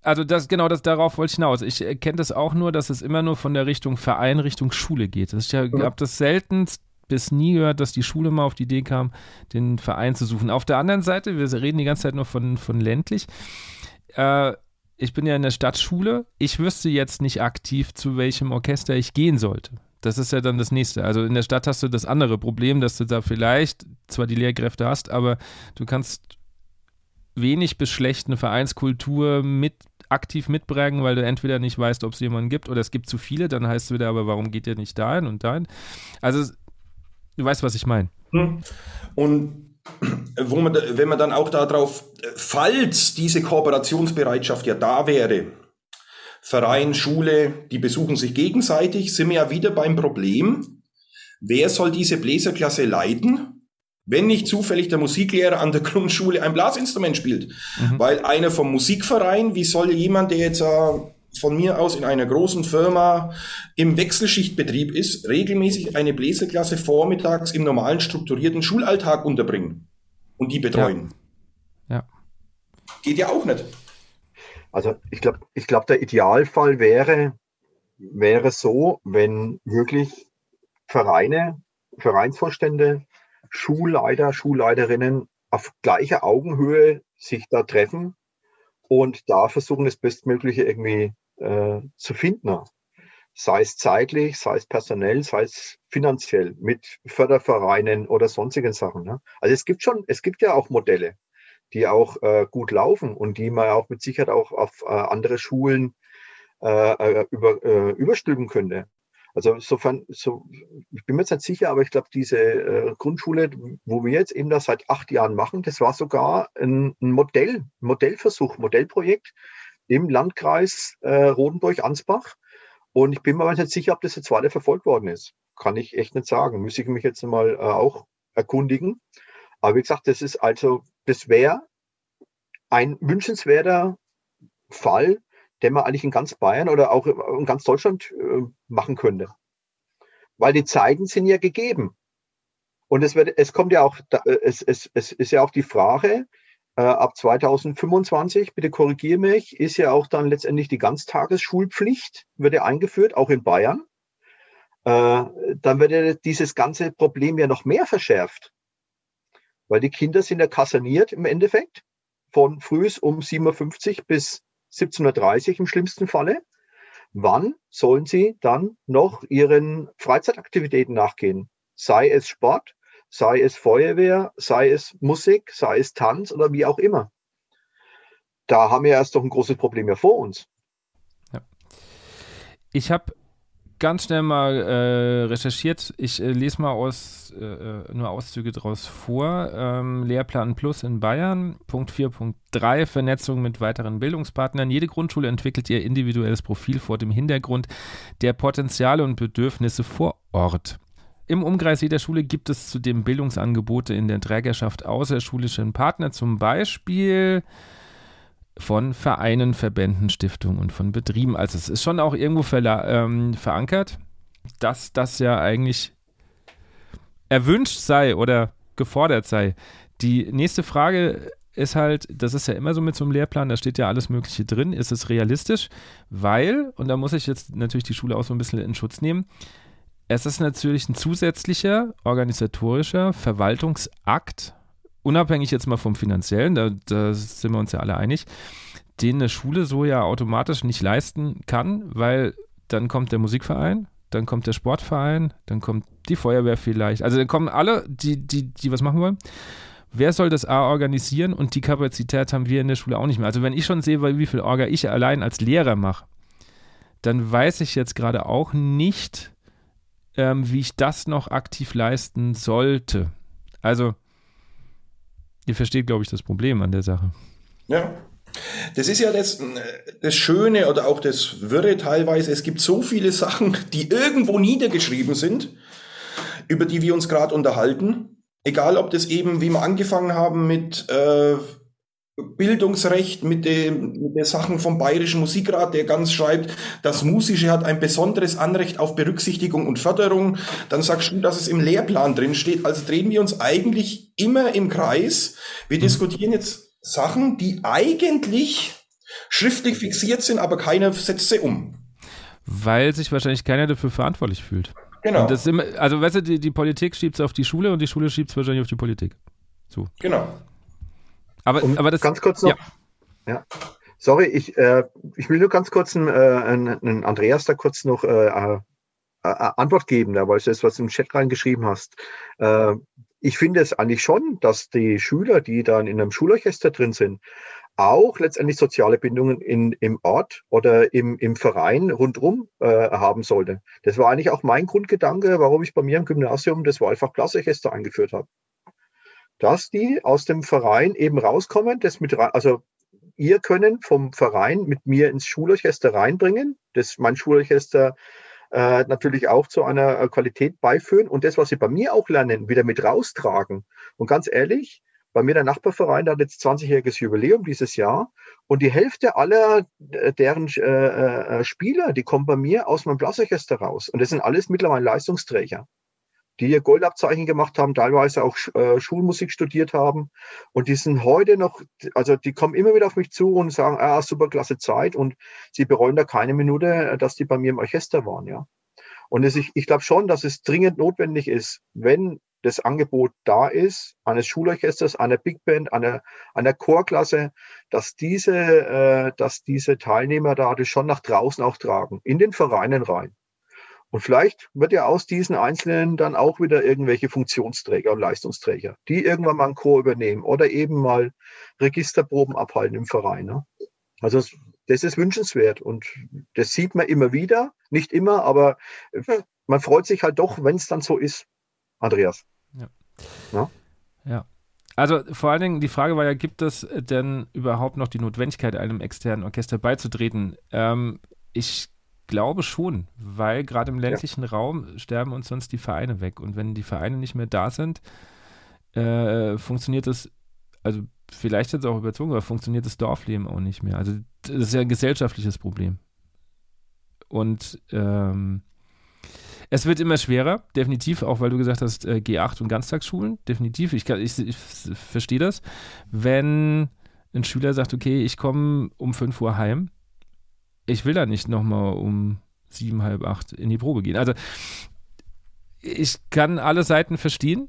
also das genau das darauf wollte ich hinaus. Ich kenne das auch nur, dass es immer nur von der Richtung Verein Richtung Schule geht. Ich habe ja. das seltenst bis nie gehört, dass die Schule mal auf die Idee kam, den Verein zu suchen. Auf der anderen Seite, wir reden die ganze Zeit nur von, von ländlich, äh, ich bin ja in der Stadtschule, ich wüsste jetzt nicht aktiv, zu welchem Orchester ich gehen sollte. Das ist ja dann das nächste. Also in der Stadt hast du das andere Problem, dass du da vielleicht zwar die Lehrkräfte hast, aber du kannst wenig bis schlecht eine Vereinskultur mit aktiv mitbringen, weil du entweder nicht weißt, ob es jemanden gibt oder es gibt zu viele, dann heißt es wieder, aber warum geht ihr nicht dahin und dahin? Also du weißt, was ich meine. Hm. Und wo man, wenn man dann auch darauf, falls diese Kooperationsbereitschaft ja da wäre, Verein, Schule, die besuchen sich gegenseitig, sind wir ja wieder beim Problem, wer soll diese Bläserklasse leiten, wenn nicht zufällig der Musiklehrer an der (laughs) Grundschule ein Blasinstrument spielt. Mhm. Weil einer vom Musikverein, wie soll jemand, der jetzt äh, von mir aus in einer großen Firma im Wechselschichtbetrieb ist, regelmäßig eine Bläserklasse vormittags im normalen strukturierten Schulalltag unterbringen und die betreuen. Ja. ja. Geht ja auch nicht. Also ich glaube, ich glaube, der Idealfall wäre, wäre so, wenn wirklich Vereine, Vereinsvorstände, Schulleiter, Schulleiterinnen auf gleicher Augenhöhe sich da treffen und da versuchen, das Bestmögliche irgendwie äh, zu finden. Sei es zeitlich, sei es personell, sei es finanziell mit Fördervereinen oder sonstigen Sachen. Ne? Also es gibt schon, es gibt ja auch Modelle, die auch äh, gut laufen und die man auch mit Sicherheit auch auf äh, andere Schulen äh, äh über, äh, überstülpen könnte. Also insofern, so, ich bin mir jetzt nicht sicher, aber ich glaube, diese äh, Grundschule, wo wir jetzt eben das seit acht Jahren machen, das war sogar ein, ein Modell, Modellversuch, Modellprojekt im Landkreis äh, Rodenburg-Ansbach. Und ich bin mir aber nicht sicher, ob das jetzt weiter verfolgt worden ist. Kann ich echt nicht sagen. Müsste ich mich jetzt mal äh, auch erkundigen. Aber wie gesagt, das ist also, das wäre ein wünschenswerter Fall, den man eigentlich in ganz Bayern oder auch in ganz Deutschland äh, machen könnte. Weil die Zeiten sind ja gegeben. Und es, wird, es kommt ja auch, äh, es, es, es ist ja auch die Frage, äh, ab 2025, bitte korrigiere mich, ist ja auch dann letztendlich die Ganztagesschulpflicht, wird ja eingeführt, auch in Bayern. Äh, dann wird ja dieses ganze Problem ja noch mehr verschärft. Weil die Kinder sind ja kaserniert im Endeffekt von frühs um 7.50 Uhr bis 1730 im schlimmsten Falle. Wann sollen sie dann noch ihren Freizeitaktivitäten nachgehen? Sei es Sport, sei es Feuerwehr, sei es Musik, sei es Tanz oder wie auch immer. Da haben wir erst doch ein großes Problem ja vor uns. Ja. Ich habe ganz schnell mal äh, recherchiert. Ich äh, lese mal aus, äh, äh nur Auszüge daraus vor. Ähm, Lehrplan Plus in Bayern, Punkt 4.3, Vernetzung mit weiteren Bildungspartnern. Jede Grundschule entwickelt ihr individuelles Profil vor dem Hintergrund der Potenziale und Bedürfnisse vor Ort. Im Umkreis jeder Schule gibt es zudem Bildungsangebote in der Trägerschaft außerschulischen Partner, zum Beispiel von Vereinen, Verbänden, Stiftungen und von Betrieben. Also es ist schon auch irgendwo ähm, verankert, dass das ja eigentlich erwünscht sei oder gefordert sei. Die nächste Frage ist halt, das ist ja immer so mit so einem Lehrplan, da steht ja alles Mögliche drin. Ist es realistisch? Weil, und da muss ich jetzt natürlich die Schule auch so ein bisschen in Schutz nehmen, es ist natürlich ein zusätzlicher organisatorischer Verwaltungsakt unabhängig jetzt mal vom finanziellen, da, da sind wir uns ja alle einig, den eine Schule so ja automatisch nicht leisten kann, weil dann kommt der Musikverein, dann kommt der Sportverein, dann kommt die Feuerwehr vielleicht. Also dann kommen alle, die, die, die was machen wollen. Wer soll das A organisieren und die Kapazität haben wir in der Schule auch nicht mehr. Also wenn ich schon sehe, wie viel Orga ich allein als Lehrer mache, dann weiß ich jetzt gerade auch nicht, ähm, wie ich das noch aktiv leisten sollte. Also Ihr versteht, glaube ich, das Problem an der Sache. Ja. Das ist ja das, das Schöne oder auch das Wirre teilweise. Es gibt so viele Sachen, die irgendwo niedergeschrieben sind, über die wir uns gerade unterhalten. Egal, ob das eben, wie wir angefangen haben mit äh, Bildungsrecht mit, den, mit den Sachen vom Bayerischen Musikrat, der ganz schreibt, das Musische hat ein besonderes Anrecht auf Berücksichtigung und Förderung. Dann sagst du, dass es im Lehrplan drin steht. Also drehen wir uns eigentlich immer im Kreis. Wir mhm. diskutieren jetzt Sachen, die eigentlich schriftlich fixiert sind, aber keiner setzt sie um. Weil sich wahrscheinlich keiner dafür verantwortlich fühlt. Genau. Immer, also weißt du, die, die Politik schiebt es auf die Schule und die Schule schiebt es wahrscheinlich auf die Politik. So. Genau. Aber, aber das, ganz kurz noch. Ja. ja. Sorry, ich, äh, ich will nur ganz kurz einen, äh, einen Andreas da kurz noch äh, äh, äh Antwort geben, da, weil du das, was du im Chat reingeschrieben hast. Äh, ich finde es eigentlich schon, dass die Schüler, die dann in einem Schulorchester drin sind, auch letztendlich soziale Bindungen in, im Ort oder im, im Verein rundherum äh, haben sollte. Das war eigentlich auch mein Grundgedanke, warum ich bei mir im Gymnasium das Wahlfach-Blassorchester eingeführt habe. Dass die aus dem Verein eben rauskommen, das mit, also ihr können vom Verein mit mir ins Schulorchester reinbringen, das mein Schulorchester äh, natürlich auch zu einer äh, Qualität beiführen und das, was sie bei mir auch lernen, wieder mit raustragen. Und ganz ehrlich, bei mir der Nachbarverein, der hat jetzt 20-jähriges Jubiläum dieses Jahr und die Hälfte aller äh, deren äh, äh, Spieler, die kommen bei mir aus meinem Blassorchester raus. Und das sind alles mittlerweile Leistungsträger die ihr Goldabzeichen gemacht haben, teilweise auch äh, Schulmusik studiert haben. Und die sind heute noch, also die kommen immer wieder auf mich zu und sagen, ah, super klasse Zeit. Und sie bereuen da keine Minute, äh, dass die bei mir im Orchester waren, ja. Und es, ich, ich glaube schon, dass es dringend notwendig ist, wenn das Angebot da ist, eines Schulorchesters, einer Big Band, einer, einer Chorklasse, dass diese, äh, dass diese Teilnehmer da das schon nach draußen auch tragen, in den Vereinen rein. Und vielleicht wird ja aus diesen Einzelnen dann auch wieder irgendwelche Funktionsträger und Leistungsträger, die irgendwann mal einen Chor übernehmen oder eben mal Registerproben abhalten im Verein. Ne? Also das ist wünschenswert und das sieht man immer wieder, nicht immer, aber man freut sich halt doch, wenn es dann so ist. Andreas. Ja. ja. ja. Also vor allen Dingen, die Frage war ja, gibt es denn überhaupt noch die Notwendigkeit, einem externen Orchester beizutreten? Ähm, ich glaube schon, weil gerade im ländlichen ja. Raum sterben uns sonst die Vereine weg. Und wenn die Vereine nicht mehr da sind, äh, funktioniert das, also vielleicht jetzt auch überzogen, aber funktioniert das Dorfleben auch nicht mehr. Also das ist ja ein gesellschaftliches Problem. Und ähm, es wird immer schwerer, definitiv, auch weil du gesagt hast, äh, G8 und Ganztagsschulen, definitiv. Ich, ich, ich verstehe das. Wenn ein Schüler sagt, okay, ich komme um 5 Uhr heim, ich will da nicht nochmal um sieben, halb acht in die Probe gehen. Also ich kann alle Seiten verstehen.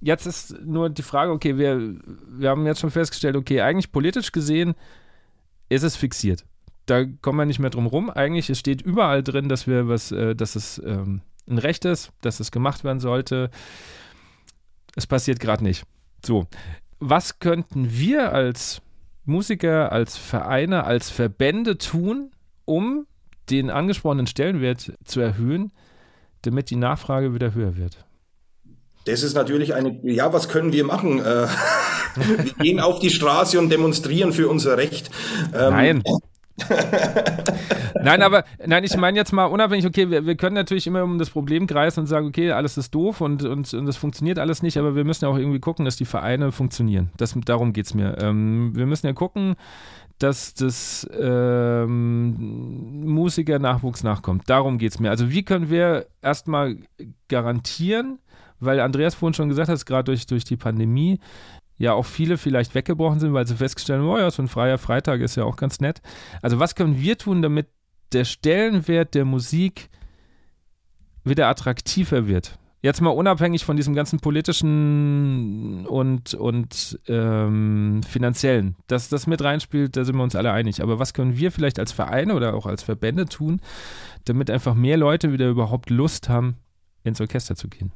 Jetzt ist nur die Frage, okay, wir, wir haben jetzt schon festgestellt, okay, eigentlich politisch gesehen ist es fixiert. Da kommen wir nicht mehr drum rum. Eigentlich, es steht überall drin, dass wir was, äh, dass es ähm, ein Recht ist, dass es gemacht werden sollte. Es passiert gerade nicht. So. Was könnten wir als Musiker, als Vereine, als Verbände tun, um den angesprochenen Stellenwert zu erhöhen, damit die Nachfrage wieder höher wird? Das ist natürlich eine, ja, was können wir machen? Äh, (laughs) wir gehen auf die Straße und demonstrieren für unser Recht. Ähm, Nein. (laughs) nein, aber nein, ich meine jetzt mal unabhängig, okay, wir, wir, können natürlich immer um das Problem kreisen und sagen, okay, alles ist doof und, und, und das funktioniert alles nicht, aber wir müssen ja auch irgendwie gucken, dass die Vereine funktionieren. Das, darum geht es mir. Ähm, wir müssen ja gucken, dass das ähm, Musiker-Nachwuchs nachkommt. Darum geht es mir. Also wie können wir erstmal garantieren, weil Andreas vorhin schon gesagt hat, gerade durch, durch die Pandemie ja auch viele vielleicht weggebrochen sind, weil sie festgestellt haben, oh ja, so ein freier Freitag ist ja auch ganz nett. Also was können wir tun, damit der Stellenwert der Musik wieder attraktiver wird? Jetzt mal unabhängig von diesem ganzen politischen und, und ähm, finanziellen, dass das mit reinspielt, da sind wir uns alle einig. Aber was können wir vielleicht als Vereine oder auch als Verbände tun, damit einfach mehr Leute wieder überhaupt Lust haben, ins Orchester zu gehen?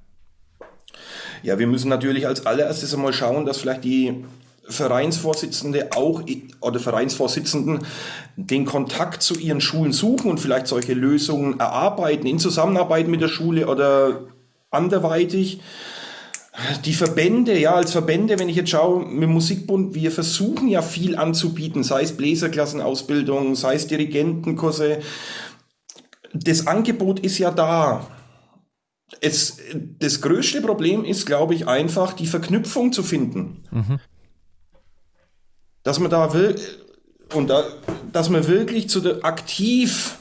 Ja, wir müssen natürlich als allererstes einmal schauen, dass vielleicht die Vereinsvorsitzende auch oder Vereinsvorsitzenden den Kontakt zu ihren Schulen suchen und vielleicht solche Lösungen erarbeiten in Zusammenarbeit mit der Schule oder anderweitig. Die Verbände, ja, als Verbände, wenn ich jetzt schaue, mit Musikbund, wir versuchen ja viel anzubieten, sei es Bläserklassenausbildung, sei es Dirigentenkurse. Das Angebot ist ja da. Es, das größte Problem ist, glaube ich, einfach die Verknüpfung zu finden. Mhm. Dass man da will, und da, dass man wirklich zu der, aktiv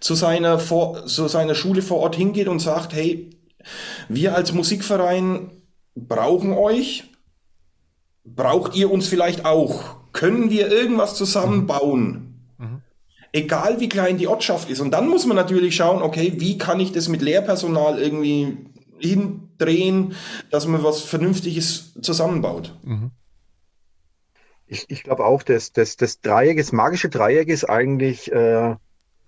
zu seiner, vor, zu seiner Schule vor Ort hingeht und sagt, hey, wir als Musikverein brauchen euch. Braucht ihr uns vielleicht auch? Können wir irgendwas zusammenbauen? Mhm. Egal wie klein die Ortschaft ist. Und dann muss man natürlich schauen, okay, wie kann ich das mit Lehrpersonal irgendwie hindrehen, dass man was Vernünftiges zusammenbaut. Mhm. Ich, ich glaube auch, dass das, das Dreieck, das magische Dreieck ist eigentlich äh,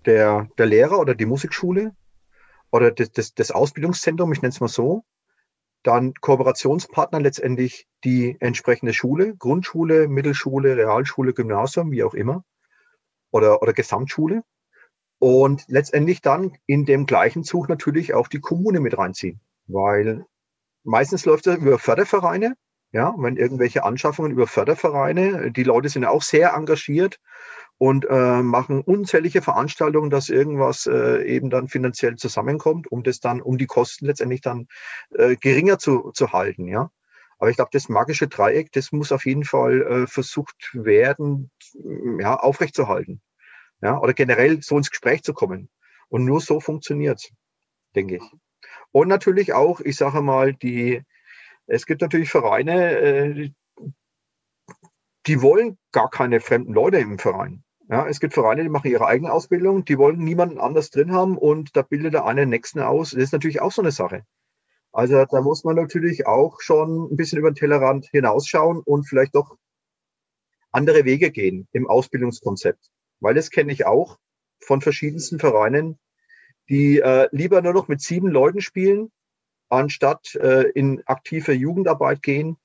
der, der Lehrer oder die Musikschule oder das, das, das Ausbildungszentrum, ich nenne es mal so. Dann Kooperationspartner letztendlich die entsprechende Schule, Grundschule, Mittelschule, Realschule, Gymnasium, wie auch immer. Oder, oder Gesamtschule. Und letztendlich dann in dem gleichen Zug natürlich auch die Kommune mit reinziehen. Weil meistens läuft das über Fördervereine, ja, wenn irgendwelche Anschaffungen über Fördervereine, die Leute sind ja auch sehr engagiert und äh, machen unzählige Veranstaltungen, dass irgendwas äh, eben dann finanziell zusammenkommt, um das dann, um die Kosten letztendlich dann äh, geringer zu, zu halten, ja. Aber ich glaube, das magische Dreieck, das muss auf jeden Fall äh, versucht werden, ja, aufrechtzuerhalten. Ja, oder generell so ins Gespräch zu kommen. Und nur so funktioniert's, denke ich. Und natürlich auch, ich sage mal, die, es gibt natürlich Vereine, äh, die wollen gar keine fremden Leute im Verein. Ja, es gibt Vereine, die machen ihre eigene Ausbildung, die wollen niemanden anders drin haben und da bildet der eine den nächsten aus. Das ist natürlich auch so eine Sache. Also da muss man natürlich auch schon ein bisschen über den Tellerrand hinausschauen und vielleicht doch andere Wege gehen im Ausbildungskonzept. Weil das kenne ich auch von verschiedensten Vereinen, die äh, lieber nur noch mit sieben Leuten spielen anstatt äh, in aktive Jugendarbeit gehen.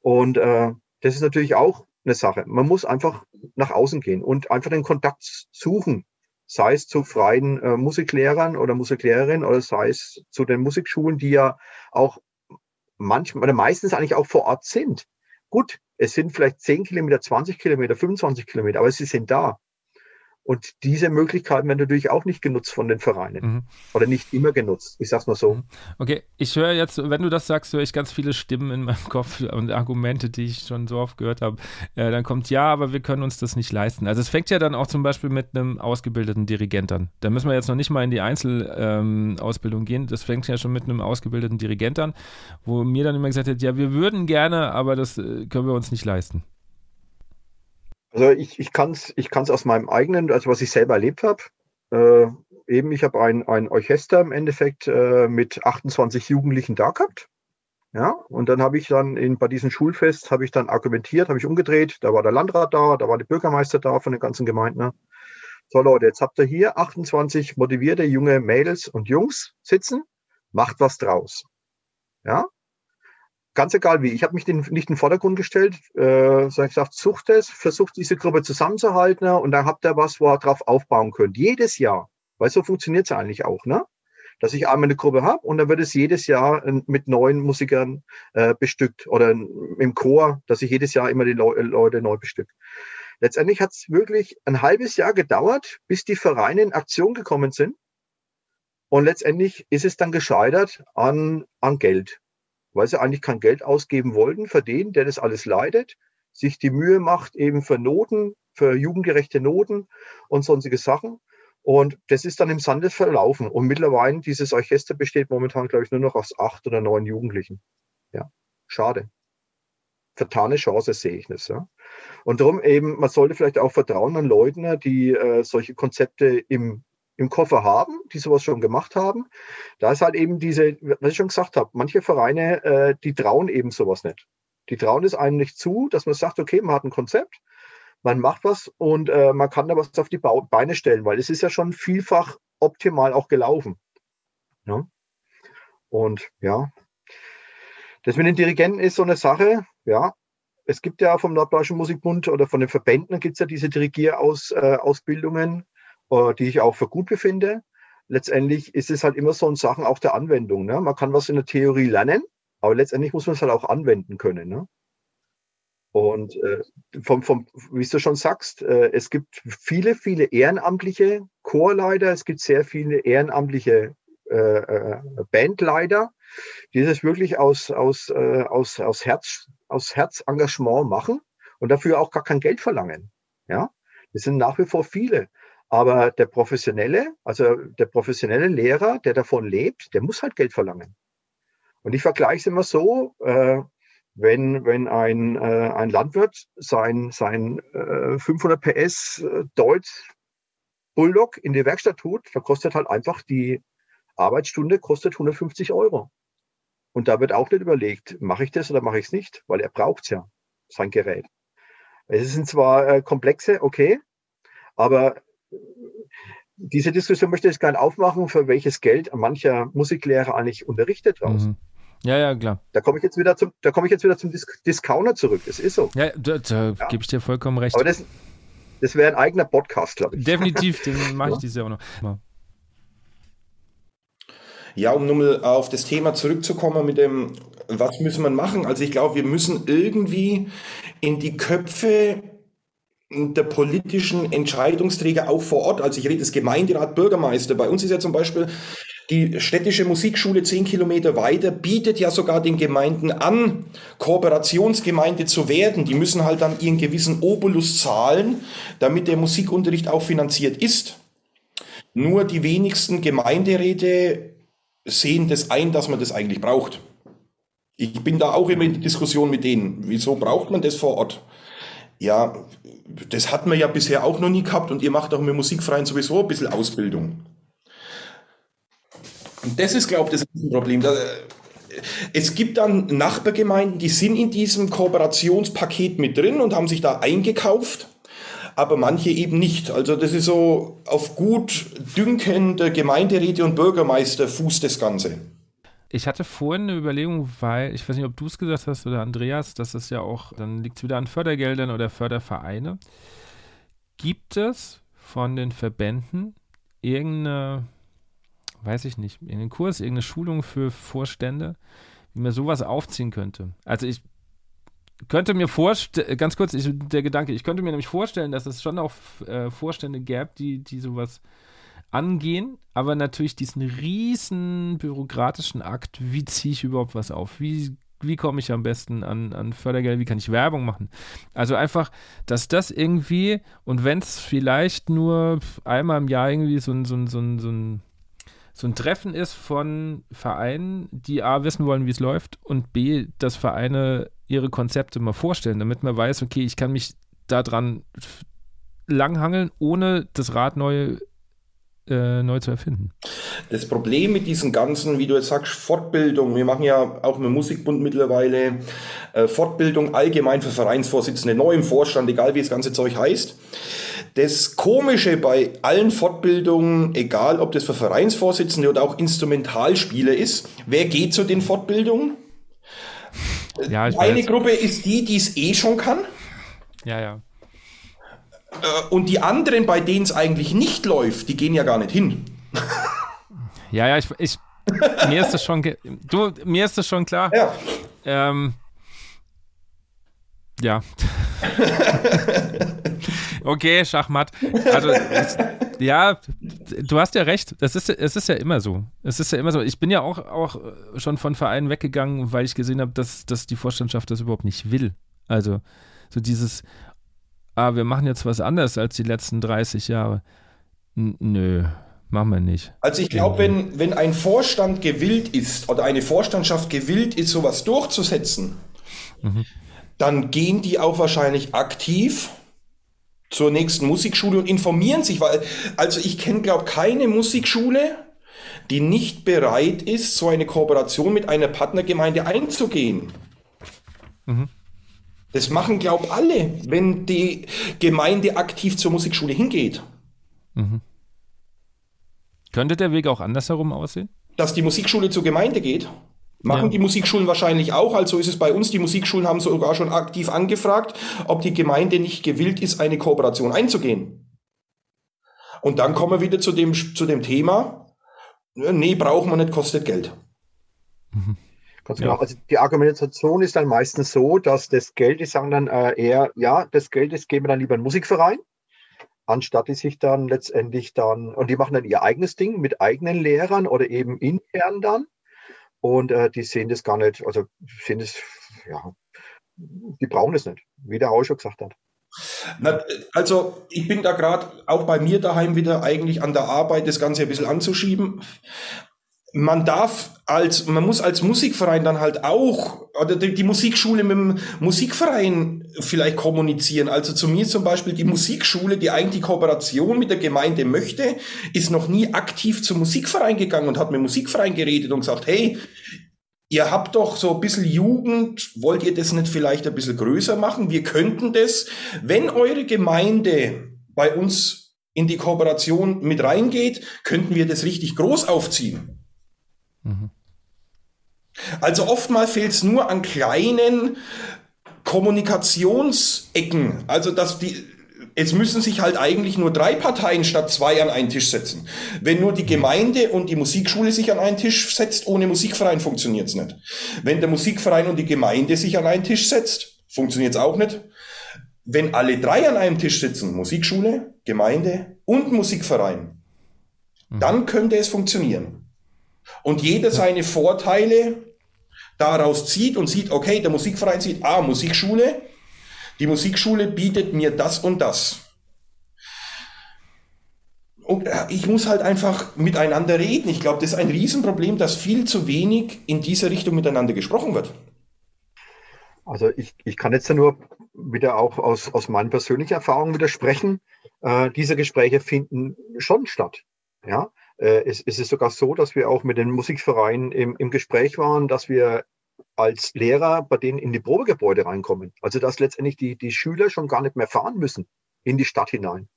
Und äh, das ist natürlich auch eine Sache. Man muss einfach nach außen gehen und einfach den Kontakt suchen, sei es zu freien äh, Musiklehrern oder Musiklehrerinnen oder sei es zu den Musikschulen, die ja auch manchmal oder meistens eigentlich auch vor Ort sind. Gut, es sind vielleicht 10 Kilometer, 20 Kilometer, 25 Kilometer, aber sie sind da. Und diese Möglichkeiten werden natürlich auch nicht genutzt von den Vereinen. Mhm. Oder nicht immer genutzt. Ich sag's mal so. Mhm. Okay, ich höre jetzt, wenn du das sagst, höre ich ganz viele Stimmen in meinem (laughs) Kopf und Argumente, die ich schon so oft gehört habe. Äh, dann kommt, ja, aber wir können uns das nicht leisten. Also es fängt ja dann auch zum Beispiel mit einem ausgebildeten Dirigent an. Da müssen wir jetzt noch nicht mal in die Einzelausbildung ähm, gehen. Das fängt ja schon mit einem ausgebildeten Dirigent an, wo mir dann immer gesagt hat, ja, wir würden gerne, aber das äh, können wir uns nicht leisten. Also ich, ich kann es ich kann's aus meinem eigenen, also was ich selber erlebt habe. Äh, eben, ich habe ein, ein Orchester im Endeffekt äh, mit 28 Jugendlichen da gehabt. Ja, und dann habe ich dann in, bei diesem Schulfest, habe ich dann argumentiert, habe ich umgedreht, da war der Landrat da, da war der Bürgermeister da von den ganzen Gemeinden. Ne? So Leute, jetzt habt ihr hier 28 motivierte junge Mädels und Jungs sitzen, macht was draus. Ja, ganz egal wie. Ich habe mich den, nicht in den Vordergrund gestellt, äh, sondern ich gesagt, sucht es, versucht diese Gruppe zusammenzuhalten ne, und dann habt ihr was, wo ihr drauf aufbauen könnt. Jedes Jahr. Weil so funktioniert es eigentlich auch, ne? Dass ich einmal eine Gruppe habe und dann wird es jedes Jahr äh, mit neuen Musikern äh, bestückt oder im Chor, dass ich jedes Jahr immer die Le Leute neu bestückt. Letztendlich hat es wirklich ein halbes Jahr gedauert, bis die Vereine in Aktion gekommen sind. Und letztendlich ist es dann gescheitert an, an Geld weil sie eigentlich kein Geld ausgeben wollten für den, der das alles leidet, sich die Mühe macht eben für Noten, für jugendgerechte Noten und sonstige Sachen. Und das ist dann im Sande verlaufen. Und mittlerweile, dieses Orchester besteht momentan, glaube ich, nur noch aus acht oder neun Jugendlichen. Ja, schade. Vertane Chance sehe ich das. Ja. Und darum eben, man sollte vielleicht auch vertrauen an Leute, die äh, solche Konzepte im im Koffer haben, die sowas schon gemacht haben. Da ist halt eben diese, was ich schon gesagt habe, manche Vereine, äh, die trauen eben sowas nicht. Die trauen es einem nicht zu, dass man sagt, okay, man hat ein Konzept, man macht was und äh, man kann da was auf die Beine stellen, weil es ist ja schon vielfach optimal auch gelaufen. Ja? Und ja, das mit den Dirigenten ist so eine Sache, ja. Es gibt ja vom Norddeutschen Musikbund oder von den Verbänden gibt es ja diese Dirigierausbildungen. Äh, äh, die ich auch für gut befinde. Letztendlich ist es halt immer so in Sachen auch der Anwendung. Ne? Man kann was in der Theorie lernen, aber letztendlich muss man es halt auch anwenden können. Ne? Und äh, vom, vom, wie du schon sagst, äh, es gibt viele, viele ehrenamtliche Chorleiter, es gibt sehr viele ehrenamtliche äh, äh Bandleiter, die das wirklich aus, aus, äh, aus, aus, Herz, aus Herzengagement machen und dafür auch gar kein Geld verlangen. Ja, das sind nach wie vor viele. Aber der professionelle, also der professionelle Lehrer, der davon lebt, der muss halt Geld verlangen. Und ich vergleiche es immer so, äh, wenn, wenn ein, äh, ein Landwirt sein, sein äh, 500 PS äh, Deutsch Bulldog in die Werkstatt tut, da kostet halt einfach die Arbeitsstunde kostet 150 Euro. Und da wird auch nicht überlegt, mache ich das oder mache ich es nicht, weil er braucht es ja, sein Gerät. Es sind zwar äh, komplexe, okay, aber diese Diskussion möchte ich gerne aufmachen, für welches Geld mancher Musiklehrer eigentlich unterrichtet draußen. Mhm. Ja, ja, klar. Da komme ich jetzt wieder zum, da komme ich jetzt wieder zum Dis Discounter zurück. Das ist so. Ja, da, da ja. gebe ich dir vollkommen recht. Aber das, das wäre ein eigener Podcast, glaube ich. Definitiv, (laughs) den mache ich dieses Jahr auch noch. Ja, um nochmal auf das Thema zurückzukommen mit dem, was müssen wir machen? Also ich glaube, wir müssen irgendwie in die Köpfe der politischen Entscheidungsträger auch vor Ort, also ich rede das Gemeinderat, Bürgermeister, bei uns ist ja zum Beispiel die städtische Musikschule zehn Kilometer weiter, bietet ja sogar den Gemeinden an, Kooperationsgemeinde zu werden. Die müssen halt dann ihren gewissen Obolus zahlen, damit der Musikunterricht auch finanziert ist. Nur die wenigsten Gemeinderäte sehen das ein, dass man das eigentlich braucht. Ich bin da auch immer in Diskussion mit denen. Wieso braucht man das vor Ort? Ja, das hat man ja bisher auch noch nie gehabt und ihr macht auch mit Musikverein sowieso ein bisschen Ausbildung. Und das ist, glaube ich, das Problem. Es gibt dann Nachbargemeinden, die sind in diesem Kooperationspaket mit drin und haben sich da eingekauft aber manche eben nicht. Also das ist so auf gut dünkende Gemeinderäte und Bürgermeister fußt das Ganze. Ich hatte vorhin eine Überlegung, weil, ich weiß nicht, ob du es gesagt hast oder Andreas, das ist ja auch, dann liegt es wieder an Fördergeldern oder Fördervereine. Gibt es von den Verbänden irgendeine, weiß ich nicht, irgendeinen Kurs, irgendeine Schulung für Vorstände, wie man sowas aufziehen könnte? Also ich könnte mir vorstellen, ganz kurz, ich, der Gedanke, ich könnte mir nämlich vorstellen, dass es schon auch äh, Vorstände gäbe, die, die sowas angehen, aber natürlich diesen riesen bürokratischen Akt, wie ziehe ich überhaupt was auf? Wie, wie komme ich am besten an, an Fördergeld? Wie kann ich Werbung machen? Also einfach, dass das irgendwie, und wenn es vielleicht nur einmal im Jahr irgendwie so ein, so ein, so ein, so ein so ein Treffen ist von Vereinen, die A wissen wollen, wie es läuft und B, dass Vereine ihre Konzepte mal vorstellen, damit man weiß, okay, ich kann mich daran langhangeln, ohne das Rad neu, äh, neu zu erfinden. Das Problem mit diesen ganzen, wie du jetzt sagst, Fortbildung, wir machen ja auch mit Musikbund mittlerweile äh, Fortbildung allgemein für Vereinsvorsitzende, neu im Vorstand, egal wie das ganze Zeug heißt. Das Komische bei allen Fortbildungen, egal ob das für Vereinsvorsitzende oder auch Instrumentalspieler ist, wer geht zu den Fortbildungen? Ja, Eine. Gruppe ist die, die es eh schon kann. Ja, ja. Äh, und die anderen, bei denen es eigentlich nicht läuft, die gehen ja gar nicht hin. Ja, ja, ich, ich mir ist das schon, du, mir ist das schon klar. Ja. Ähm, ja. (laughs) okay, Schachmatt. Also, ja, du hast ja recht. Das ist, es ist ja immer so. Es ist ja immer so. Ich bin ja auch, auch schon von Vereinen weggegangen, weil ich gesehen habe, dass, dass die Vorstandschaft das überhaupt nicht will. Also, so dieses, ah, wir machen jetzt was anderes als die letzten 30 Jahre. N nö, machen wir nicht. Also ich glaube, wenn, wenn ein Vorstand gewillt ist oder eine Vorstandschaft gewillt ist, sowas durchzusetzen, mhm. dann gehen die auch wahrscheinlich aktiv zur nächsten Musikschule und informieren sich, weil, also ich kenne, glaube keine Musikschule, die nicht bereit ist, so eine Kooperation mit einer Partnergemeinde einzugehen. Mhm. Das machen, glaube alle, wenn die Gemeinde aktiv zur Musikschule hingeht. Mhm. Könnte der Weg auch andersherum aussehen? Dass die Musikschule zur Gemeinde geht? Machen ja. die Musikschulen wahrscheinlich auch. Also ist es bei uns, die Musikschulen haben sogar schon aktiv angefragt, ob die Gemeinde nicht gewillt ist, eine Kooperation einzugehen. Und dann kommen wir wieder zu dem, zu dem Thema, nee, brauchen wir nicht, kostet Geld. Mhm. Ganz genau. Ja. Also die Argumentation ist dann meistens so, dass das Geld, die sagen dann äh, eher, ja, das Geld, das geben wir dann lieber einen Musikverein, anstatt die sich dann letztendlich dann, und die machen dann ihr eigenes Ding mit eigenen Lehrern oder eben intern dann. Und äh, die sehen das gar nicht, also sehen das, ja, die brauchen es nicht, wie der auch schon gesagt hat. Na, also ich bin da gerade auch bei mir daheim wieder eigentlich an der Arbeit, das Ganze ein bisschen anzuschieben man darf als, man muss als Musikverein dann halt auch, oder die, Musikschule mit dem Musikverein vielleicht kommunizieren. Also zu mir zum Beispiel die Musikschule, die eigentlich die Kooperation mit der Gemeinde möchte, ist noch nie aktiv zum Musikverein gegangen und hat mit dem Musikverein geredet und gesagt, hey, ihr habt doch so ein bisschen Jugend, wollt ihr das nicht vielleicht ein bisschen größer machen? Wir könnten das, wenn eure Gemeinde bei uns in die Kooperation mit reingeht, könnten wir das richtig groß aufziehen. Mhm. Also oftmal fehlt es nur an kleinen Kommunikationsecken. Also dass die, es müssen sich halt eigentlich nur drei Parteien statt zwei an einen Tisch setzen. Wenn nur die Gemeinde und die Musikschule sich an einen Tisch setzt, ohne Musikverein funktioniert es nicht. Wenn der Musikverein und die Gemeinde sich an einen Tisch setzt, funktioniert es auch nicht. Wenn alle drei an einem Tisch sitzen, Musikschule, Gemeinde und Musikverein, mhm. dann könnte es funktionieren. Und jeder seine Vorteile daraus zieht und sieht, okay, der Musikverein sieht, ah, Musikschule, die Musikschule bietet mir das und das. Und äh, ich muss halt einfach miteinander reden. Ich glaube, das ist ein Riesenproblem, dass viel zu wenig in diese Richtung miteinander gesprochen wird. Also ich, ich kann jetzt ja nur wieder auch aus, aus meinen persönlichen Erfahrungen widersprechen. Äh, diese Gespräche finden schon statt. Ja, es, es, ist sogar so, dass wir auch mit den Musikvereinen im, im Gespräch waren, dass wir als Lehrer bei denen in die Probegebäude reinkommen. Also dass letztendlich die, die Schüler schon gar nicht mehr fahren müssen in die Stadt hinein.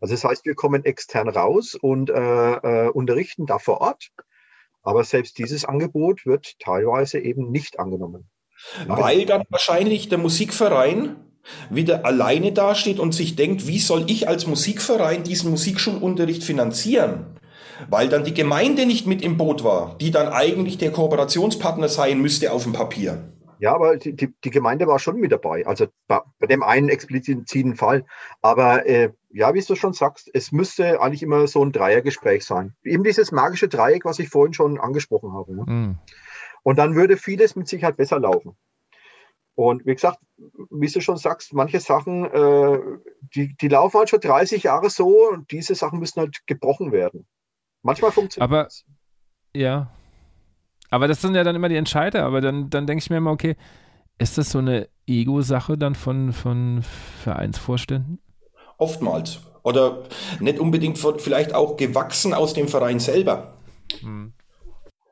Also das heißt, wir kommen extern raus und äh, äh, unterrichten da vor Ort. Aber selbst dieses Angebot wird teilweise eben nicht angenommen. Weil dann wahrscheinlich der Musikverein wieder alleine dasteht und sich denkt, wie soll ich als Musikverein diesen Musikschulunterricht finanzieren? Weil dann die Gemeinde nicht mit im Boot war, die dann eigentlich der Kooperationspartner sein müsste auf dem Papier. Ja, aber die, die, die Gemeinde war schon mit dabei, also bei, bei dem einen expliziten Fall. Aber äh, ja, wie du schon sagst, es müsste eigentlich immer so ein Dreiergespräch sein. Eben dieses magische Dreieck, was ich vorhin schon angesprochen habe. Ne? Mhm. Und dann würde vieles mit Sicherheit besser laufen. Und wie gesagt, wie du schon sagst, manche Sachen, äh, die, die laufen halt schon 30 Jahre so und diese Sachen müssen halt gebrochen werden. Manchmal funktioniert Aber, das. ja. Aber das sind ja dann immer die Entscheider. Aber dann, dann denke ich mir immer, okay, ist das so eine Ego-Sache dann von, von Vereinsvorständen? Oftmals. Oder nicht unbedingt von, vielleicht auch gewachsen aus dem Verein selber. Hm.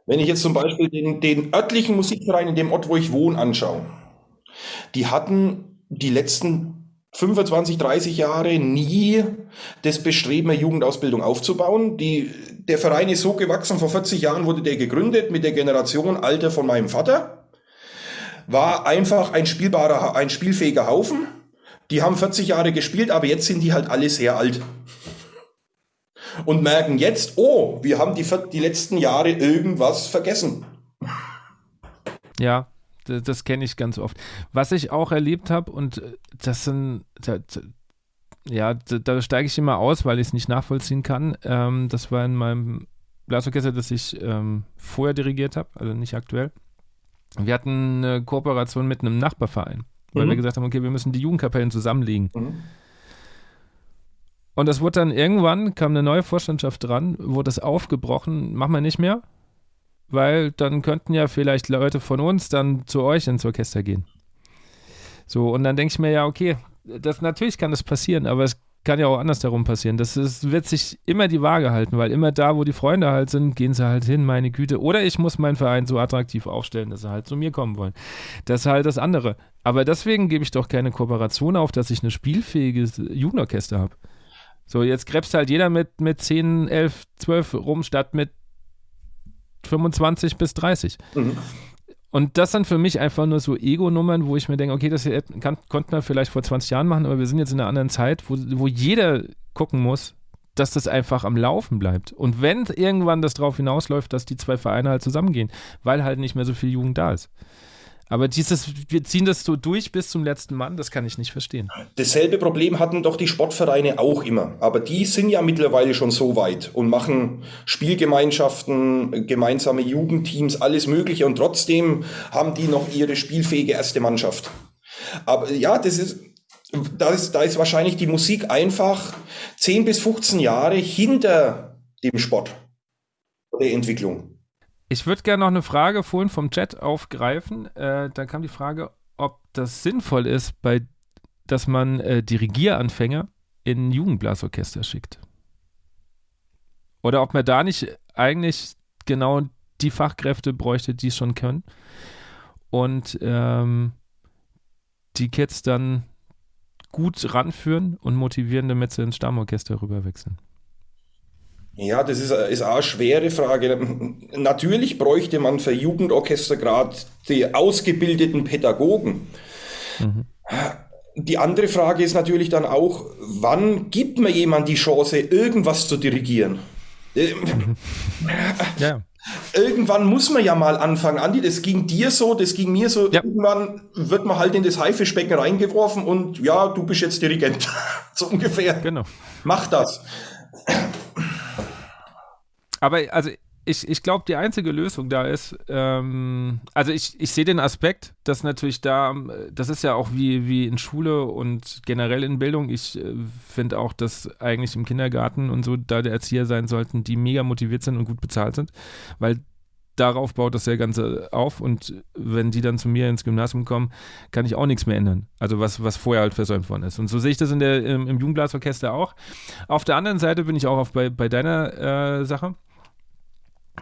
Wenn ich jetzt zum Beispiel den, den örtlichen Musikverein in dem Ort, wo ich wohne, anschaue, die hatten die letzten 25, 30 Jahre nie das Bestreben, eine Jugendausbildung aufzubauen. Die, der Verein ist so gewachsen, vor 40 Jahren wurde der gegründet mit der Generation Alter von meinem Vater. War einfach ein spielbarer, ein spielfähiger Haufen. Die haben 40 Jahre gespielt, aber jetzt sind die halt alle sehr alt. Und merken jetzt, oh, wir haben die, die letzten Jahre irgendwas vergessen. Ja, das, das kenne ich ganz oft. Was ich auch erlebt habe, und äh, das sind, das, ja, da, da steige ich immer aus, weil ich es nicht nachvollziehen kann. Ähm, das war in meinem Blasorchester, das ich ähm, vorher dirigiert habe, also nicht aktuell. Wir hatten eine Kooperation mit einem Nachbarverein, weil mhm. wir gesagt haben, okay, wir müssen die Jugendkapellen zusammenlegen. Mhm. Und das wurde dann irgendwann, kam eine neue Vorstandschaft dran, wurde das aufgebrochen, machen wir nicht mehr weil dann könnten ja vielleicht Leute von uns dann zu euch ins Orchester gehen. So, und dann denke ich mir ja, okay, das natürlich kann das passieren, aber es kann ja auch andersherum passieren. Das ist, wird sich immer die Waage halten, weil immer da, wo die Freunde halt sind, gehen sie halt hin, meine Güte. Oder ich muss meinen Verein so attraktiv aufstellen, dass sie halt zu mir kommen wollen. Das ist halt das andere. Aber deswegen gebe ich doch keine Kooperation auf, dass ich ein spielfähiges Jugendorchester habe. So, jetzt krebst halt jeder mit, mit 10, 11, 12 rum, statt mit 25 bis 30. Mhm. Und das sind für mich einfach nur so Ego-Nummern, wo ich mir denke, okay, das kann, konnten wir vielleicht vor 20 Jahren machen, aber wir sind jetzt in einer anderen Zeit, wo, wo jeder gucken muss, dass das einfach am Laufen bleibt. Und wenn irgendwann das drauf hinausläuft, dass die zwei Vereine halt zusammengehen, weil halt nicht mehr so viel Jugend da ist. Aber dieses, wir ziehen das so durch bis zum letzten Mann, das kann ich nicht verstehen. Dasselbe Problem hatten doch die Sportvereine auch immer. Aber die sind ja mittlerweile schon so weit und machen Spielgemeinschaften, gemeinsame Jugendteams, alles Mögliche. Und trotzdem haben die noch ihre spielfähige erste Mannschaft. Aber ja, das ist, da ist, da ist wahrscheinlich die Musik einfach 10 bis 15 Jahre hinter dem Sport der Entwicklung. Ich würde gerne noch eine Frage vorhin vom Chat aufgreifen. Äh, da kam die Frage, ob das sinnvoll ist, bei, dass man äh, Dirigieranfänger in Jugendblasorchester schickt. Oder ob man da nicht eigentlich genau die Fachkräfte bräuchte, die es schon können. Und ähm, die Kids dann gut ranführen und motivieren, damit sie ins Stammorchester rüberwechseln. Ja, das ist, ist auch eine schwere Frage. Natürlich bräuchte man für Jugendorchester gerade die ausgebildeten Pädagogen. Mhm. Die andere Frage ist natürlich dann auch, wann gibt mir jemand die Chance, irgendwas zu dirigieren? Mhm. Ja. Irgendwann muss man ja mal anfangen, Andi. Das ging dir so, das ging mir so. Ja. Irgendwann wird man halt in das Haifischbecken reingeworfen und ja, du bist jetzt Dirigent. (laughs) so ungefähr. Genau. Mach das. Aber also ich, ich glaube, die einzige Lösung da ist, ähm, also ich, ich sehe den Aspekt, dass natürlich da, das ist ja auch wie, wie in Schule und generell in Bildung. Ich äh, finde auch, dass eigentlich im Kindergarten und so da der Erzieher sein sollten, die mega motiviert sind und gut bezahlt sind, weil darauf baut das ja Ganze auf und wenn die dann zu mir ins Gymnasium kommen, kann ich auch nichts mehr ändern. Also was, was vorher halt versäumt worden ist. Und so sehe ich das in der, im, im Jugendblasorchester auch. Auf der anderen Seite bin ich auch auf bei, bei deiner äh, Sache